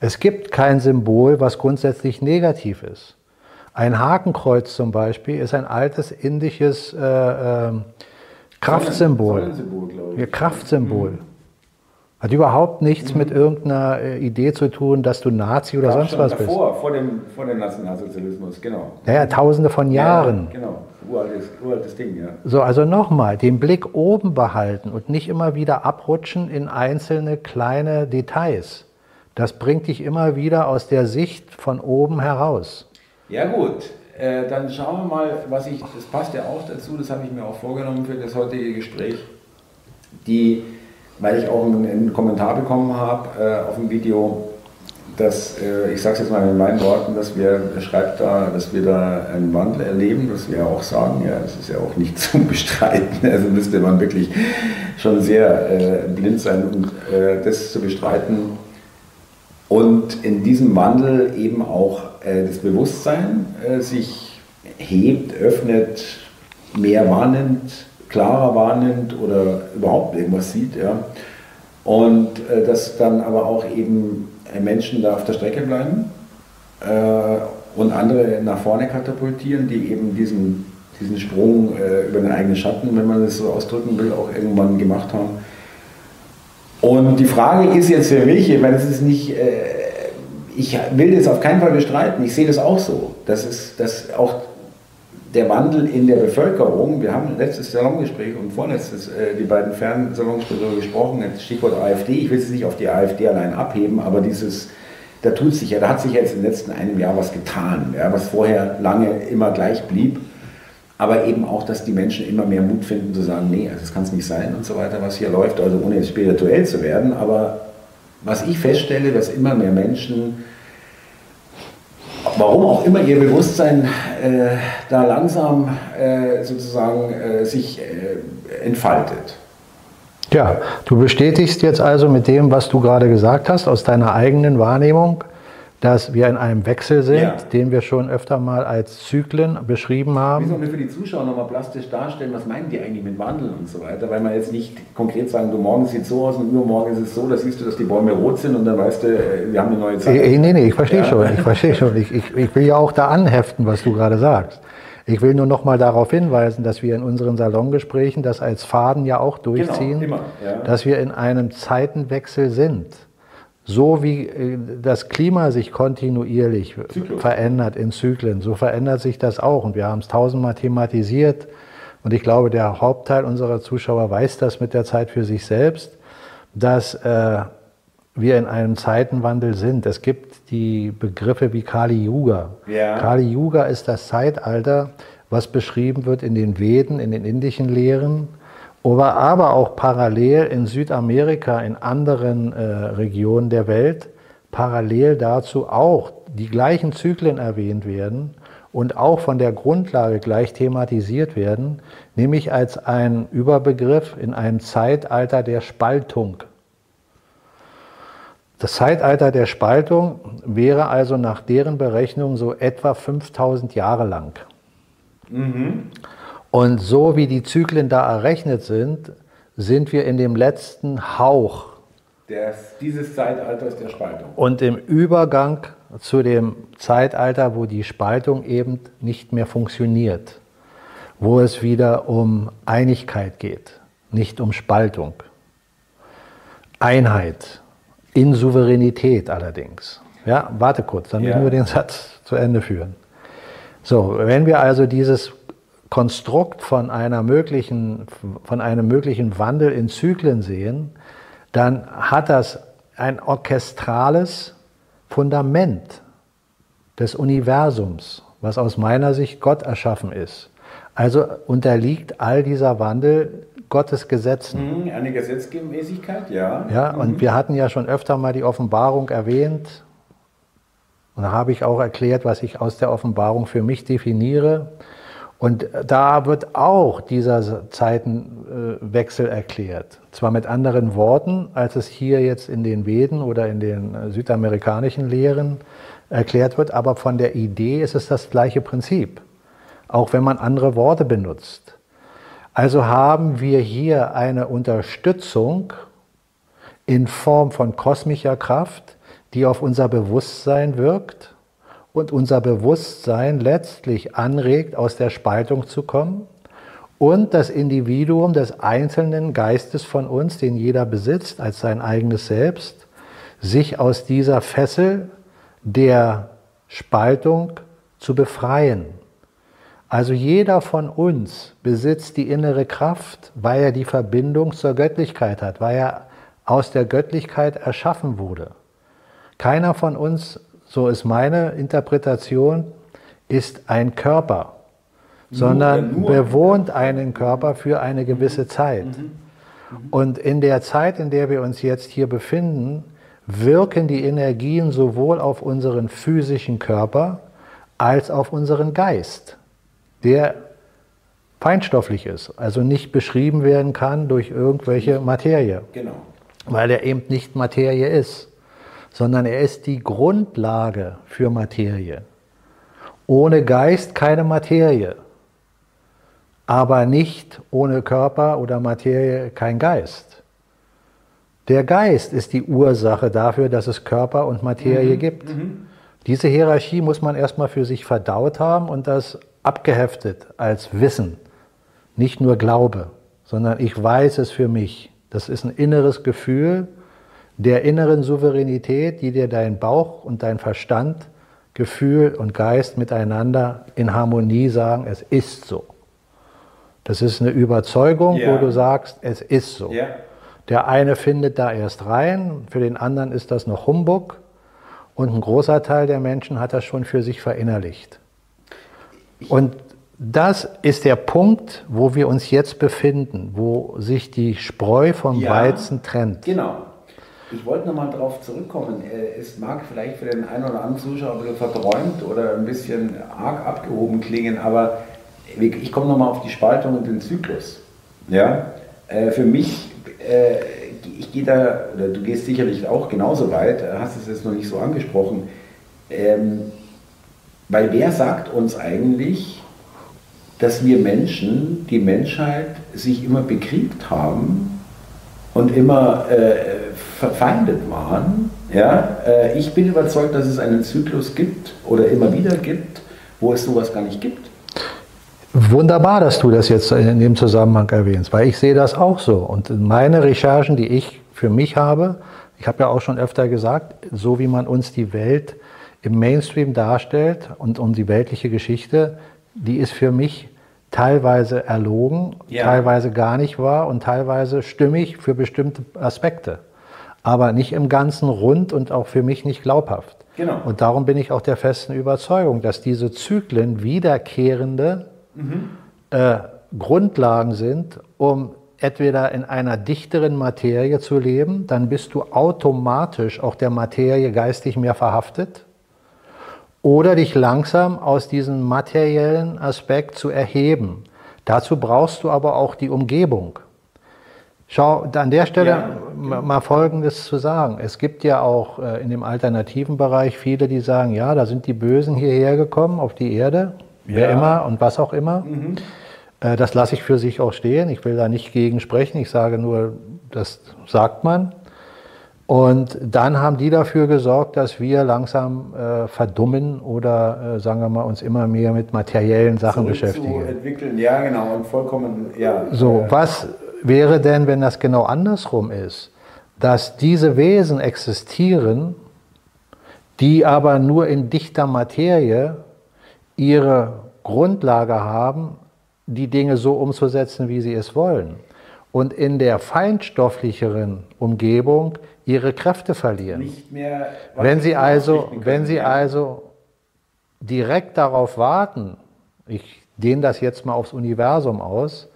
Es gibt kein Symbol, was grundsätzlich negativ ist. Ein Hakenkreuz zum Beispiel ist ein altes indisches äh, äh, Kraftsymbol. Sonnensymbol, Kraftsymbol. Mhm. Hat überhaupt nichts mhm. mit irgendeiner äh, Idee zu tun, dass du Nazi oder sonst was davor, bist. Vor dem, vor dem Nationalsozialismus, genau. Naja, tausende von Jahren. Ja, genau, uraltes, uraltes Ding, ja. So, also nochmal, den Blick oben behalten und nicht immer wieder abrutschen in einzelne kleine Details. Das bringt dich immer wieder aus der Sicht von oben heraus. Ja gut, äh, dann schauen wir mal, was ich, das passt ja auch dazu, das habe ich mir auch vorgenommen für das heutige Gespräch. Die weil ich auch einen, einen Kommentar bekommen habe äh, auf dem Video, dass, äh, ich sage es jetzt mal in meinen Worten, dass wir, schreibt da, dass wir da einen Wandel erleben, dass wir auch sagen, ja, das ist ja auch nicht zu bestreiten, also müsste man wirklich schon sehr äh, blind sein, um äh, das zu bestreiten. Und in diesem Wandel eben auch äh, das Bewusstsein äh, sich hebt, öffnet, mehr wahrnimmt, klarer wahrnimmt oder überhaupt irgendwas sieht. Ja. Und äh, dass dann aber auch eben Menschen da auf der Strecke bleiben äh, und andere nach vorne katapultieren, die eben diesen, diesen Sprung äh, über den eigenen Schatten, wenn man das so ausdrücken will, auch irgendwann gemacht haben. Und die Frage ist jetzt für mich, ich meine, es ist nicht, äh, ich will das auf keinen Fall bestreiten, ich sehe das auch so, dass, es, dass auch der Wandel in der Bevölkerung, wir haben letztes Salongespräch und vorletztes äh, die beiden Fernsalongespräche gesprochen, jetzt Stichwort AfD, ich will es nicht auf die AfD allein abheben, aber dieses, da tut sich ja, da hat sich jetzt im letzten einem Jahr was getan, ja, was vorher lange immer gleich blieb, aber eben auch, dass die Menschen immer mehr Mut finden zu sagen, nee, also das kann es nicht sein und so weiter, was hier läuft, also ohne spirituell zu werden, aber was ich feststelle, dass immer mehr Menschen warum auch immer ihr Bewusstsein äh, da langsam äh, sozusagen äh, sich äh, entfaltet. Ja, du bestätigst jetzt also mit dem, was du gerade gesagt hast, aus deiner eigenen Wahrnehmung, dass wir in einem Wechsel sind, ja. den wir schon öfter mal als Zyklen beschrieben haben. Wir für die Zuschauer nochmal plastisch darstellen, was meinen die eigentlich mit Wandel und so weiter, weil man jetzt nicht konkret sagen, du morgen sieht so aus und übermorgen ist es so, da siehst du, dass die Bäume rot sind und dann weißt du, äh, wir haben eine neue Zeit. Nee, nee, nee ich verstehe ja. schon, ich verstehe schon. Ich, ich, ich will ja auch da anheften, was du gerade sagst. Ich will nur noch mal darauf hinweisen, dass wir in unseren Salongesprächen das als Faden ja auch genau, durchziehen, genau, immer, ja. dass wir in einem Zeitenwechsel sind. So wie äh, das Klima sich kontinuierlich Zyklus. verändert in Zyklen, so verändert sich das auch. Und wir haben es tausendmal thematisiert. Und ich glaube, der Hauptteil unserer Zuschauer weiß das mit der Zeit für sich selbst, dass äh, wir in einem Zeitenwandel sind. Es gibt die Begriffe wie Kali Yuga. Ja. Kali Yuga ist das Zeitalter, was beschrieben wird in den Veden, in den indischen Lehren aber, aber auch parallel in Südamerika, in anderen äh, Regionen der Welt, parallel dazu auch die gleichen Zyklen erwähnt werden und auch von der Grundlage gleich thematisiert werden, nämlich als ein Überbegriff in einem Zeitalter der Spaltung. Das Zeitalter der Spaltung wäre also nach deren Berechnung so etwa 5000 Jahre lang. Mhm. Und so wie die Zyklen da errechnet sind, sind wir in dem letzten Hauch des, dieses Zeitalters der Spaltung. Und im Übergang zu dem Zeitalter, wo die Spaltung eben nicht mehr funktioniert, wo es wieder um Einigkeit geht, nicht um Spaltung. Einheit, in Souveränität allerdings. Ja, warte kurz, dann müssen wir den Satz zu Ende führen. So, wenn wir also dieses Konstrukt von, einer möglichen, von einem möglichen Wandel in Zyklen sehen, dann hat das ein orchestrales Fundament des Universums, was aus meiner Sicht Gott erschaffen ist. Also unterliegt all dieser Wandel Gottes Gesetzen. Mhm, eine Gesetzmäßigkeit, ja. Ja, und mhm. wir hatten ja schon öfter mal die Offenbarung erwähnt. Und da habe ich auch erklärt, was ich aus der Offenbarung für mich definiere. Und da wird auch dieser Zeitenwechsel erklärt. Zwar mit anderen Worten, als es hier jetzt in den Veden oder in den südamerikanischen Lehren erklärt wird, aber von der Idee ist es das gleiche Prinzip, auch wenn man andere Worte benutzt. Also haben wir hier eine Unterstützung in Form von kosmischer Kraft, die auf unser Bewusstsein wirkt und unser Bewusstsein letztlich anregt, aus der Spaltung zu kommen und das Individuum des einzelnen Geistes von uns, den jeder besitzt als sein eigenes Selbst, sich aus dieser Fessel der Spaltung zu befreien. Also jeder von uns besitzt die innere Kraft, weil er die Verbindung zur Göttlichkeit hat, weil er aus der Göttlichkeit erschaffen wurde. Keiner von uns so ist meine Interpretation, ist ein Körper, sondern nur, nur. bewohnt einen Körper für eine gewisse Zeit. Mhm. Mhm. Und in der Zeit, in der wir uns jetzt hier befinden, wirken die Energien sowohl auf unseren physischen Körper als auf unseren Geist, der feinstofflich ist, also nicht beschrieben werden kann durch irgendwelche Materie, genau. weil er eben nicht Materie ist sondern er ist die Grundlage für Materie. Ohne Geist keine Materie, aber nicht ohne Körper oder Materie kein Geist. Der Geist ist die Ursache dafür, dass es Körper und Materie mhm. gibt. Mhm. Diese Hierarchie muss man erstmal für sich verdaut haben und das abgeheftet als Wissen, nicht nur Glaube, sondern ich weiß es für mich. Das ist ein inneres Gefühl, der inneren Souveränität, die dir dein Bauch und dein Verstand Gefühl und Geist miteinander in Harmonie sagen, es ist so. Das ist eine Überzeugung, ja. wo du sagst, es ist so. Ja. Der eine findet da erst rein, für den anderen ist das noch Humbug und ein großer Teil der Menschen hat das schon für sich verinnerlicht. Und das ist der Punkt, wo wir uns jetzt befinden, wo sich die Spreu vom ja, Weizen trennt. Genau. Ich wollte nochmal darauf zurückkommen. Äh, es mag vielleicht für den einen oder anderen Zuschauer ein bisschen verträumt oder ein bisschen arg abgehoben klingen, aber ich komme nochmal auf die Spaltung und den Zyklus. Ja? Äh, für mich, äh, ich gehe da, oder du gehst sicherlich auch genauso weit, hast es jetzt noch nicht so angesprochen, ähm, weil wer sagt uns eigentlich, dass wir Menschen, die Menschheit, sich immer bekriegt haben und immer äh, verfeindet waren? Ja? Äh, ich bin überzeugt, dass es einen Zyklus gibt oder immer wieder gibt, wo es sowas gar nicht gibt. Wunderbar, dass du das jetzt in dem Zusammenhang erwähnst, weil ich sehe das auch so. Und meine Recherchen, die ich für mich habe, ich habe ja auch schon öfter gesagt, so wie man uns die Welt im Mainstream darstellt und um die weltliche Geschichte, die ist für mich teilweise erlogen, ja. teilweise gar nicht wahr und teilweise stimmig für bestimmte Aspekte. Aber nicht im Ganzen rund und auch für mich nicht glaubhaft. Genau. Und darum bin ich auch der festen Überzeugung, dass diese Zyklen wiederkehrende mhm. äh, Grundlagen sind, um entweder in einer dichteren Materie zu leben, dann bist du automatisch auch der Materie geistig mehr verhaftet, oder dich langsam aus diesem materiellen Aspekt zu erheben. Dazu brauchst du aber auch die Umgebung. Schau, an der Stelle ja. mal Folgendes zu sagen. Es gibt ja auch äh, in dem alternativen Bereich viele, die sagen, ja, da sind die Bösen hierher gekommen auf die Erde, wer immer und was auch immer. Mhm. Äh, das lasse ich für sich auch stehen. Ich will da nicht gegen sprechen. Ich sage nur, das sagt man. Und dann haben die dafür gesorgt, dass wir langsam äh, verdummen oder äh, sagen wir mal uns immer mehr mit materiellen Sachen Zurück beschäftigen. Zu entwickeln, ja genau und vollkommen ja. So, was wäre denn, wenn das genau andersrum ist, dass diese Wesen existieren, die aber nur in dichter Materie ihre Grundlage haben, die Dinge so umzusetzen, wie sie es wollen. Und in der feinstofflicheren Umgebung ihre Kräfte verlieren. Nicht mehr, wenn sie also, wenn sie also direkt darauf warten, ich dehne das jetzt mal aufs Universum aus,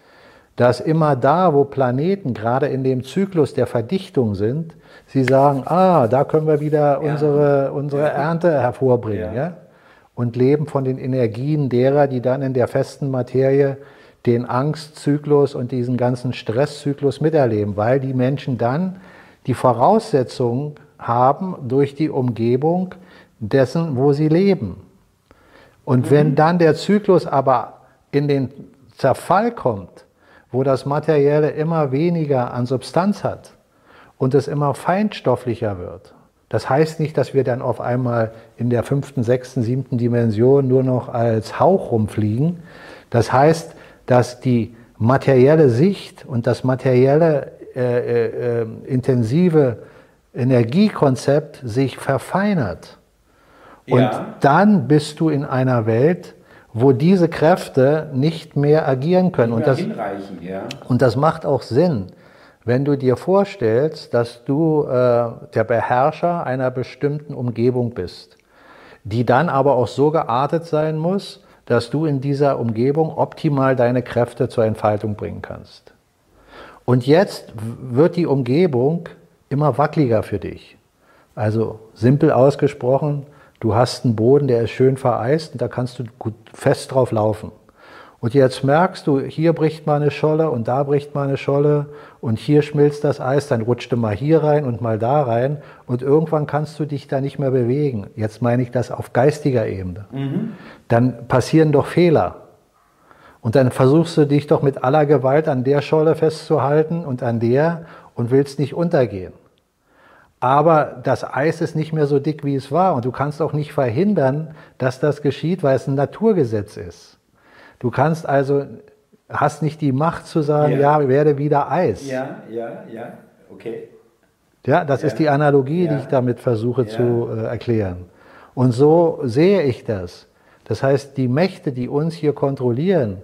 dass immer da, wo Planeten gerade in dem Zyklus der Verdichtung sind, sie sagen, ah, da können wir wieder ja. unsere, unsere. Ernte hervorbringen. Ja. ja. Und leben von den Energien derer, die dann in der festen Materie den Angstzyklus und diesen ganzen Stresszyklus miterleben, weil die Menschen dann die Voraussetzung haben durch die Umgebung dessen, wo sie leben. Und mhm. wenn dann der Zyklus aber in den Zerfall kommt, wo das Materielle immer weniger an Substanz hat und es immer feinstofflicher wird, das heißt nicht, dass wir dann auf einmal in der fünften, sechsten, siebten Dimension nur noch als Hauch rumfliegen. Das heißt, dass die materielle Sicht und das materielle äh, äh, äh, intensive Energiekonzept sich verfeinert. Und ja. dann bist du in einer Welt, wo diese Kräfte nicht mehr agieren können. Mehr und, das, ja. und das macht auch Sinn, wenn du dir vorstellst, dass du äh, der Beherrscher einer bestimmten Umgebung bist, die dann aber auch so geartet sein muss, dass du in dieser Umgebung optimal deine Kräfte zur Entfaltung bringen kannst. Und jetzt wird die Umgebung immer wackeliger für dich. Also simpel ausgesprochen, du hast einen Boden, der ist schön vereist und da kannst du gut fest drauf laufen. Und jetzt merkst du, hier bricht mal eine Scholle und da bricht mal eine Scholle und hier schmilzt das Eis, dann rutscht du mal hier rein und mal da rein und irgendwann kannst du dich da nicht mehr bewegen. Jetzt meine ich das auf geistiger Ebene. Mhm. Dann passieren doch Fehler. Und dann versuchst du dich doch mit aller Gewalt an der Scholle festzuhalten und an der und willst nicht untergehen. Aber das Eis ist nicht mehr so dick, wie es war. Und du kannst auch nicht verhindern, dass das geschieht, weil es ein Naturgesetz ist. Du kannst also, hast nicht die Macht zu sagen, ja, ja werde wieder Eis. Ja, ja, ja, okay. Ja, das ja. ist die Analogie, ja. die ich damit versuche zu äh, erklären. Und so sehe ich das. Das heißt, die Mächte, die uns hier kontrollieren,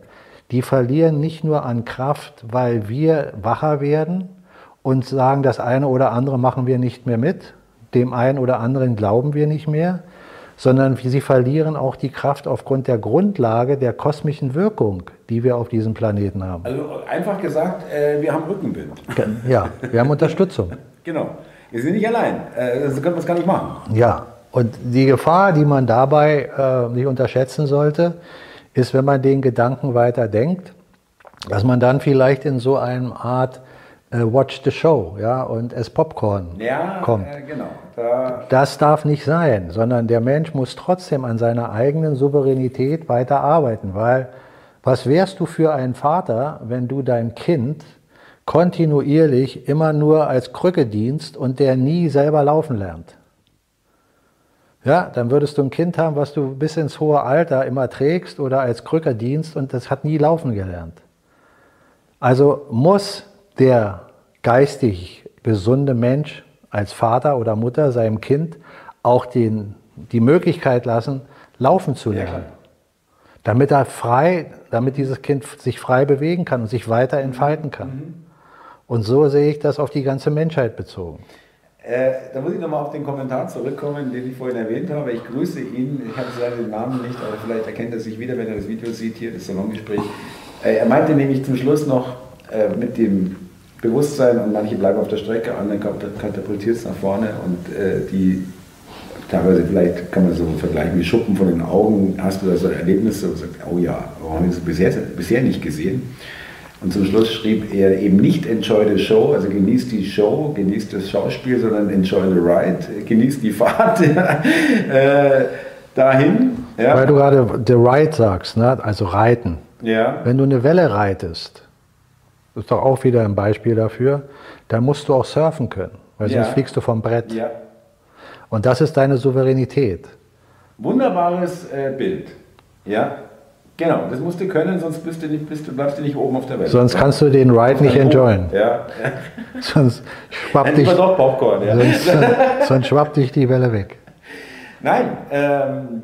die verlieren nicht nur an Kraft, weil wir wacher werden und sagen, das eine oder andere machen wir nicht mehr mit, dem einen oder anderen glauben wir nicht mehr, sondern sie verlieren auch die Kraft aufgrund der Grundlage der kosmischen Wirkung, die wir auf diesem Planeten haben. Also einfach gesagt, äh, wir haben Rückenwind. Ja, wir haben Unterstützung. genau. Wir sind nicht allein. Äh, können wir es gar nicht machen. Ja, und die Gefahr, die man dabei äh, nicht unterschätzen sollte, ist, wenn man den Gedanken weiter denkt, dass man dann vielleicht in so eine Art Watch the Show ja, und es Popcorn ja, kommt. Äh, genau. Da das darf nicht sein, sondern der Mensch muss trotzdem an seiner eigenen Souveränität weiter arbeiten, weil was wärst du für ein Vater, wenn du dein Kind kontinuierlich immer nur als Krücke dienst und der nie selber laufen lernt? Ja, dann würdest du ein Kind haben, was du bis ins hohe Alter immer trägst oder als Krücke dienst und das hat nie laufen gelernt. Also muss der geistig gesunde Mensch als Vater oder Mutter seinem Kind auch den, die Möglichkeit lassen, laufen zu lernen. Ja, damit er frei, damit dieses Kind sich frei bewegen kann und sich weiter entfalten kann. Mhm. Und so sehe ich das auf die ganze Menschheit bezogen. Äh, da muss ich nochmal auf den Kommentar zurückkommen, den ich vorhin erwähnt habe. Ich grüße ihn, ich habe seinen Namen nicht, aber vielleicht erkennt er sich wieder, wenn er das Video sieht, hier das Salongespräch. Äh, er meinte nämlich zum Schluss noch äh, mit dem Bewusstsein und manche bleiben auf der Strecke, andere katapultiert es nach vorne und äh, die teilweise vielleicht kann man so vergleichen wie Schuppen von den Augen, hast du da so Erlebnisse und sagst, oh ja, warum habe ich das bisher, bisher nicht gesehen? Und zum Schluss schrieb er eben nicht enjoy the show, also genießt die Show, genießt das Schauspiel, sondern enjoy the ride, genießt die Fahrt äh, dahin. Ja. Weil du gerade the ride sagst, ne? also reiten. Ja. Wenn du eine Welle reitest, das ist doch auch wieder ein Beispiel dafür, dann musst du auch surfen können, weil sonst fliegst du vom Brett. Ja. Und das ist deine Souveränität. Wunderbares äh, Bild. Ja. Genau, das musst du können, sonst bist du nicht, bist du, bleibst du nicht oben auf der Welt. Sonst kannst du den Ride nicht enjoyen. Ja. sonst schwappt dich, doch Popcorn, ja. sonst, sonst schwappt dich die Welle weg. Nein, ähm,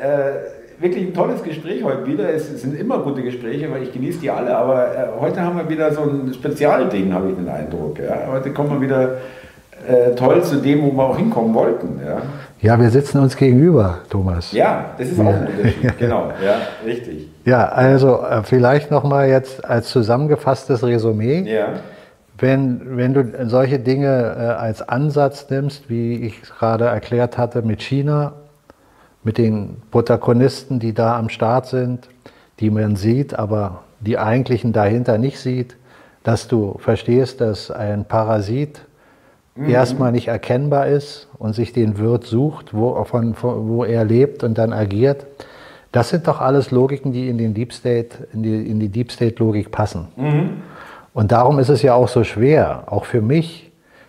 äh, wirklich ein tolles Gespräch heute wieder. Es, sind immer gute Gespräche, weil ich genieße die alle. Aber äh, heute haben wir wieder so ein Spezialding, habe ich den Eindruck. Ja. Heute kommen wir wieder äh, toll zu dem, wo wir auch hinkommen wollten. Ja. Ja, wir sitzen uns gegenüber, Thomas. Ja, das ist auch ein Unterschied. genau, ja, richtig. Ja, also äh, vielleicht nochmal jetzt als zusammengefasstes Resümee. Ja. Wenn, wenn du solche Dinge äh, als Ansatz nimmst, wie ich gerade erklärt hatte mit China, mit den Protagonisten, die da am Start sind, die man sieht, aber die eigentlichen dahinter nicht sieht, dass du verstehst, dass ein Parasit mhm. erstmal nicht erkennbar ist und sich den Wirt sucht, wo, von, wo er lebt und dann agiert. Das sind doch alles Logiken, die in den Deep State, in die, in die Deep State Logik passen. Mhm. Und darum ist es ja auch so schwer, auch für mich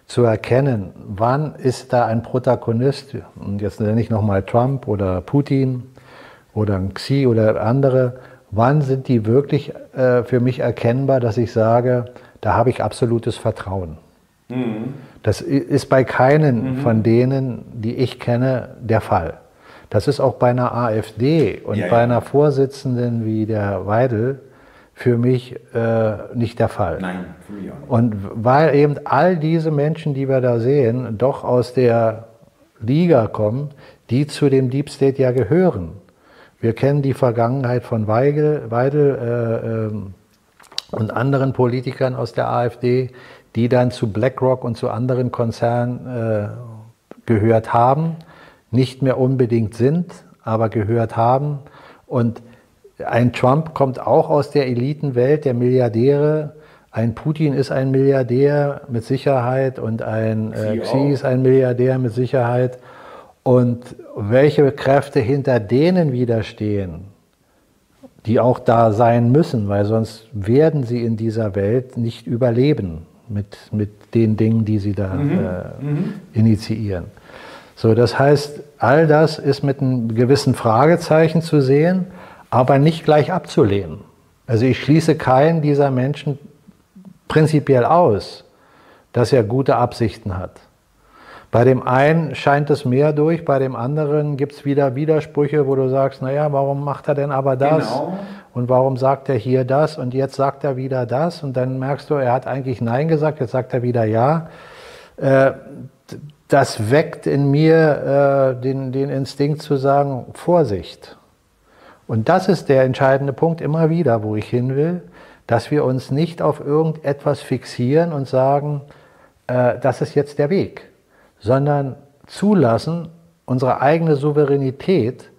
zu erkennen, wann ist da ein Protagonist, und jetzt nenne ich nochmal Trump oder Putin oder Xi oder andere, wann sind die wirklich äh, für mich erkennbar, dass ich sage, da habe ich absolutes Vertrauen. Mhm. Das ist bei keinen mhm. von denen, die ich kenne, der Fall. Das ist auch bei einer AfD und ja, bei ja. einer Vorsitzenden wie der Weidel für mich äh, nicht der Fall. Nein, für mich auch nicht. Und weil eben all diese Menschen, die wir da sehen, doch aus der Liga kommen, die zu dem Deep State ja gehören. Wir kennen die Vergangenheit von Weigel, Weidel äh, äh, und anderen Politikern aus der AfD, die dann zu BlackRock und zu anderen Konzernen äh, gehört haben, nicht mehr unbedingt sind, aber gehört haben. Und ein Trump kommt auch aus der Elitenwelt der Milliardäre. Ein Putin ist ein Milliardär mit Sicherheit und ein äh, Xi ist ein Milliardär mit Sicherheit. Und welche Kräfte hinter denen widerstehen, die auch da sein müssen, weil sonst werden sie in dieser Welt nicht überleben mit, mit den Dingen, die sie da mhm. Äh, mhm. initiieren. So, das heißt, all das ist mit einem gewissen Fragezeichen zu sehen, aber nicht gleich abzulehnen. Also ich schließe keinen dieser Menschen prinzipiell aus, dass er gute Absichten hat. Bei dem einen scheint es mehr durch, bei dem anderen gibt es wieder Widersprüche, wo du sagst, naja, warum macht er denn aber das? Genau. Und warum sagt er hier das und jetzt sagt er wieder das? Und dann merkst du, er hat eigentlich Nein gesagt, jetzt sagt er wieder Ja. Äh, das weckt in mir äh, den, den Instinkt zu sagen, Vorsicht. Und das ist der entscheidende Punkt immer wieder, wo ich hin will, dass wir uns nicht auf irgendetwas fixieren und sagen, äh, das ist jetzt der Weg sondern zulassen, unsere eigene Souveränität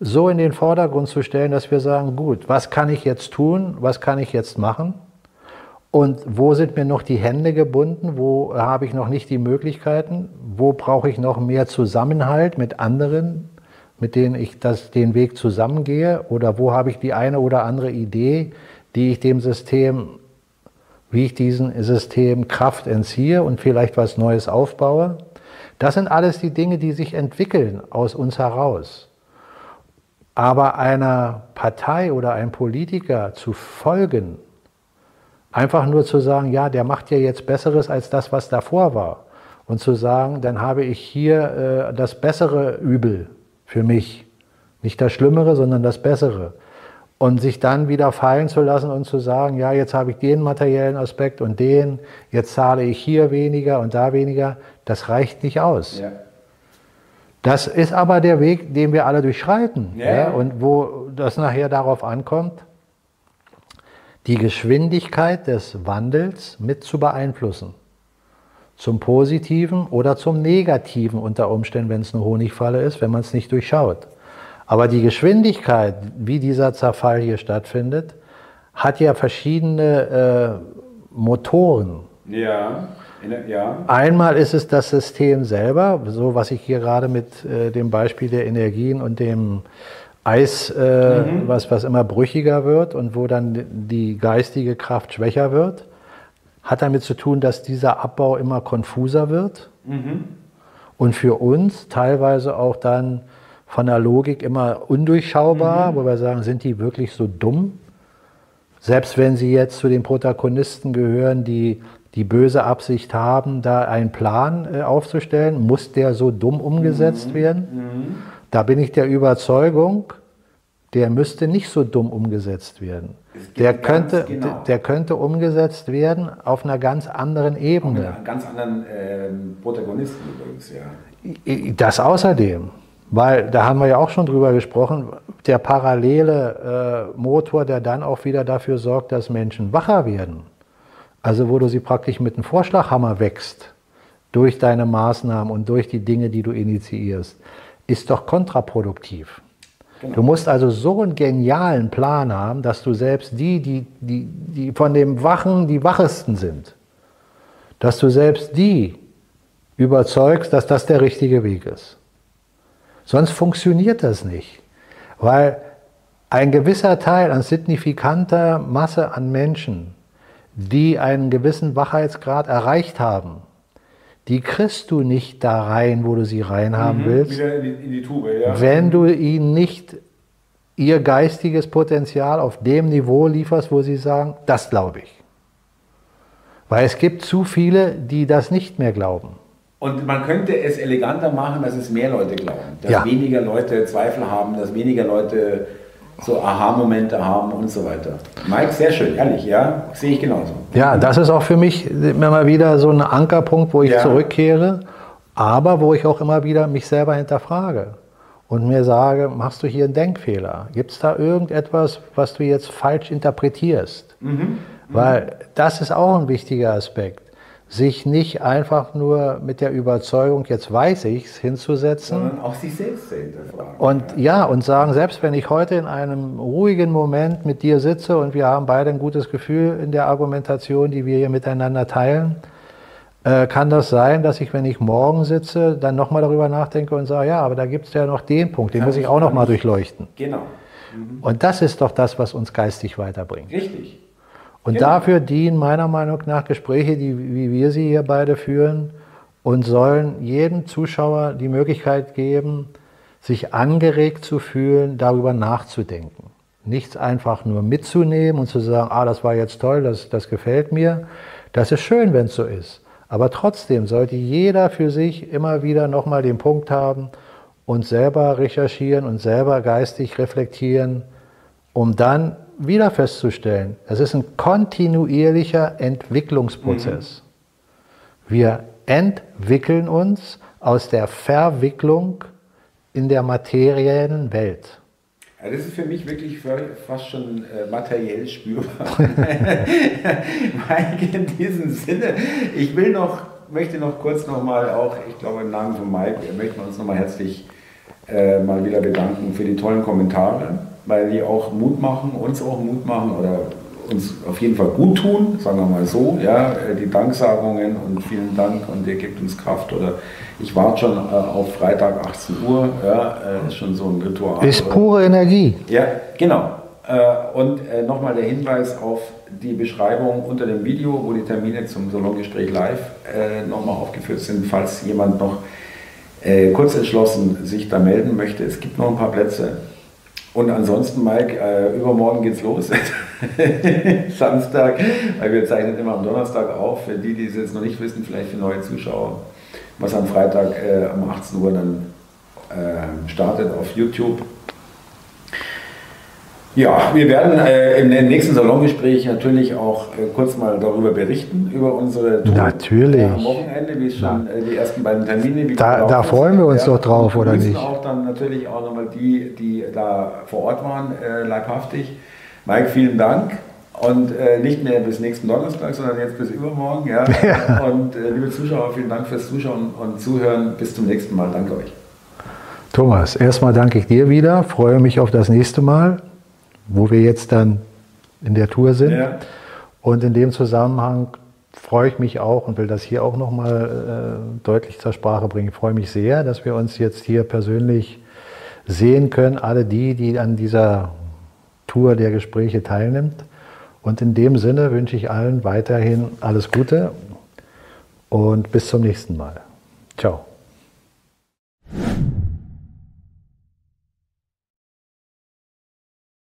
so in den Vordergrund zu stellen, dass wir sagen, gut, was kann ich jetzt tun, was kann ich jetzt machen? Und wo sind mir noch die Hände gebunden, wo habe ich noch nicht die Möglichkeiten, wo brauche ich noch mehr Zusammenhalt mit anderen, mit denen ich das, den Weg zusammengehe oder wo habe ich die eine oder andere Idee, die ich dem System, wie ich diesem System Kraft entziehe und vielleicht was Neues aufbaue. Das sind alles die Dinge, die sich entwickeln aus uns heraus. Aber einer Partei oder einem Politiker zu folgen, einfach nur zu sagen, ja, der macht ja jetzt Besseres als das, was davor war, und zu sagen, dann habe ich hier äh, das bessere Übel für mich. Nicht das Schlimmere, sondern das Bessere und sich dann wieder fallen zu lassen und zu sagen, ja, jetzt habe ich den materiellen Aspekt und den, jetzt zahle ich hier weniger und da weniger, das reicht nicht aus. Ja. Das ist aber der Weg, den wir alle durchschreiten ja. ja. und wo das nachher darauf ankommt, die Geschwindigkeit des Wandels mit zu beeinflussen. Zum Positiven oder zum Negativen unter Umständen, wenn es eine Honigfalle ist, wenn man es nicht durchschaut. Aber die Geschwindigkeit, wie dieser Zerfall hier stattfindet, hat ja verschiedene äh, Motoren. Ja. Ja. Einmal ist es das System selber, so was ich hier gerade mit äh, dem Beispiel der Energien und dem Eis, äh, mhm. was, was immer brüchiger wird und wo dann die geistige Kraft schwächer wird, hat damit zu tun, dass dieser Abbau immer konfuser wird mhm. und für uns teilweise auch dann von der Logik immer undurchschaubar, mhm. wo wir sagen, sind die wirklich so dumm? Selbst wenn sie jetzt zu den Protagonisten gehören, die die böse Absicht haben, da einen Plan äh, aufzustellen, muss der so dumm umgesetzt mhm. werden? Mhm. Da bin ich der Überzeugung, der müsste nicht so dumm umgesetzt werden. Der könnte, genau. der könnte umgesetzt werden auf einer ganz anderen Ebene. Auf einer ganz anderen äh, Protagonisten übrigens, ja. Das außerdem. Weil da haben wir ja auch schon drüber gesprochen, der parallele äh, Motor, der dann auch wieder dafür sorgt, dass Menschen wacher werden. Also wo du sie praktisch mit einem Vorschlaghammer wächst, durch deine Maßnahmen und durch die Dinge, die du initiierst, ist doch kontraproduktiv. Genau. Du musst also so einen genialen Plan haben, dass du selbst die, die, die, die von dem Wachen die wachesten sind, dass du selbst die überzeugst, dass das der richtige Weg ist. Sonst funktioniert das nicht. Weil ein gewisser Teil an signifikanter Masse an Menschen, die einen gewissen Wachheitsgrad erreicht haben, die kriegst du nicht da rein, wo du sie reinhaben mhm, willst, in die, in die Tube, ja. wenn du ihnen nicht ihr geistiges Potenzial auf dem Niveau lieferst, wo sie sagen, das glaube ich. Weil es gibt zu viele, die das nicht mehr glauben. Und man könnte es eleganter machen, dass es mehr Leute glauben, dass ja. weniger Leute Zweifel haben, dass weniger Leute so Aha-Momente haben und so weiter. Mike, sehr schön, ehrlich, ja, sehe ich genauso. Ja, das ist auch für mich immer wieder so ein Ankerpunkt, wo ich ja. zurückkehre, aber wo ich auch immer wieder mich selber hinterfrage und mir sage, machst du hier einen Denkfehler? Gibt es da irgendetwas, was du jetzt falsch interpretierst? Mhm. Weil das ist auch ein wichtiger Aspekt sich nicht einfach nur mit der Überzeugung, jetzt weiß ich es, hinzusetzen. Sondern auch sich selbst zu hinterfragen. Und ja, und sagen, selbst wenn ich heute in einem ruhigen Moment mit dir sitze und wir haben beide ein gutes Gefühl in der Argumentation, die wir hier miteinander teilen, äh, kann das sein, dass ich, wenn ich morgen sitze, dann nochmal darüber nachdenke und sage, ja, aber da gibt es ja noch den Punkt, den kann muss ich auch nochmal durchleuchten. Genau. Mhm. Und das ist doch das, was uns geistig weiterbringt. Richtig. Und genau. dafür dienen meiner Meinung nach Gespräche, die, wie wir sie hier beide führen, und sollen jedem Zuschauer die Möglichkeit geben, sich angeregt zu fühlen, darüber nachzudenken. Nichts einfach nur mitzunehmen und zu sagen, ah, das war jetzt toll, das, das gefällt mir. Das ist schön, wenn es so ist. Aber trotzdem sollte jeder für sich immer wieder nochmal den Punkt haben und selber recherchieren und selber geistig reflektieren, um dann wieder festzustellen, es ist ein kontinuierlicher Entwicklungsprozess. Mhm. Wir entwickeln uns aus der Verwicklung in der materiellen Welt. Ja, das ist für mich wirklich fast schon äh, materiell spürbar. Mike, in diesem Sinne, ich will noch, möchte noch kurz nochmal auch, ich glaube im Namen von Mike, möchten wir uns nochmal herzlich äh, mal wieder bedanken für die tollen Kommentare, weil die auch Mut machen, uns auch Mut machen oder uns auf jeden Fall gut tun, sagen wir mal so, ja, äh, die Danksagungen und vielen Dank und ihr gebt uns Kraft oder ich warte schon äh, auf Freitag 18 Uhr, ja, äh, ist schon so ein Ritual. Ist pure Energie. Ja, genau. Äh, und nochmal der Hinweis auf die Beschreibung unter dem Video, wo die Termine zum Salongespräch live nochmal aufgeführt sind, falls jemand noch äh, kurz entschlossen sich da melden möchte. Es gibt noch ein paar Plätze. Und ansonsten, Mike, äh, übermorgen geht's los. Samstag, weil wir zeichnen immer am Donnerstag auf. Für die, die es jetzt noch nicht wissen, vielleicht für neue Zuschauer, was am Freitag äh, um 18 Uhr dann äh, startet auf YouTube. Ja, wir werden äh, im nächsten Salongespräch natürlich auch äh, kurz mal darüber berichten, über unsere Tour natürlich. am Wochenende, wie schon äh, die ersten beiden Termine. da, da freuen wir uns doch drauf, oder nicht? Wir auch dann natürlich auch nochmal die, die da vor Ort waren, äh, leibhaftig. Mike, vielen Dank. Und äh, nicht mehr bis nächsten Donnerstag, sondern jetzt bis übermorgen. Ja. ja. Und äh, liebe Zuschauer, vielen Dank fürs Zuschauen und Zuhören. Bis zum nächsten Mal. Danke euch. Thomas, erstmal danke ich dir wieder. Freue mich auf das nächste Mal wo wir jetzt dann in der Tour sind. Ja. Und in dem Zusammenhang freue ich mich auch und will das hier auch nochmal äh, deutlich zur Sprache bringen. Ich freue mich sehr, dass wir uns jetzt hier persönlich sehen können, alle die, die an dieser Tour der Gespräche teilnimmt. Und in dem Sinne wünsche ich allen weiterhin alles Gute und bis zum nächsten Mal. Ciao.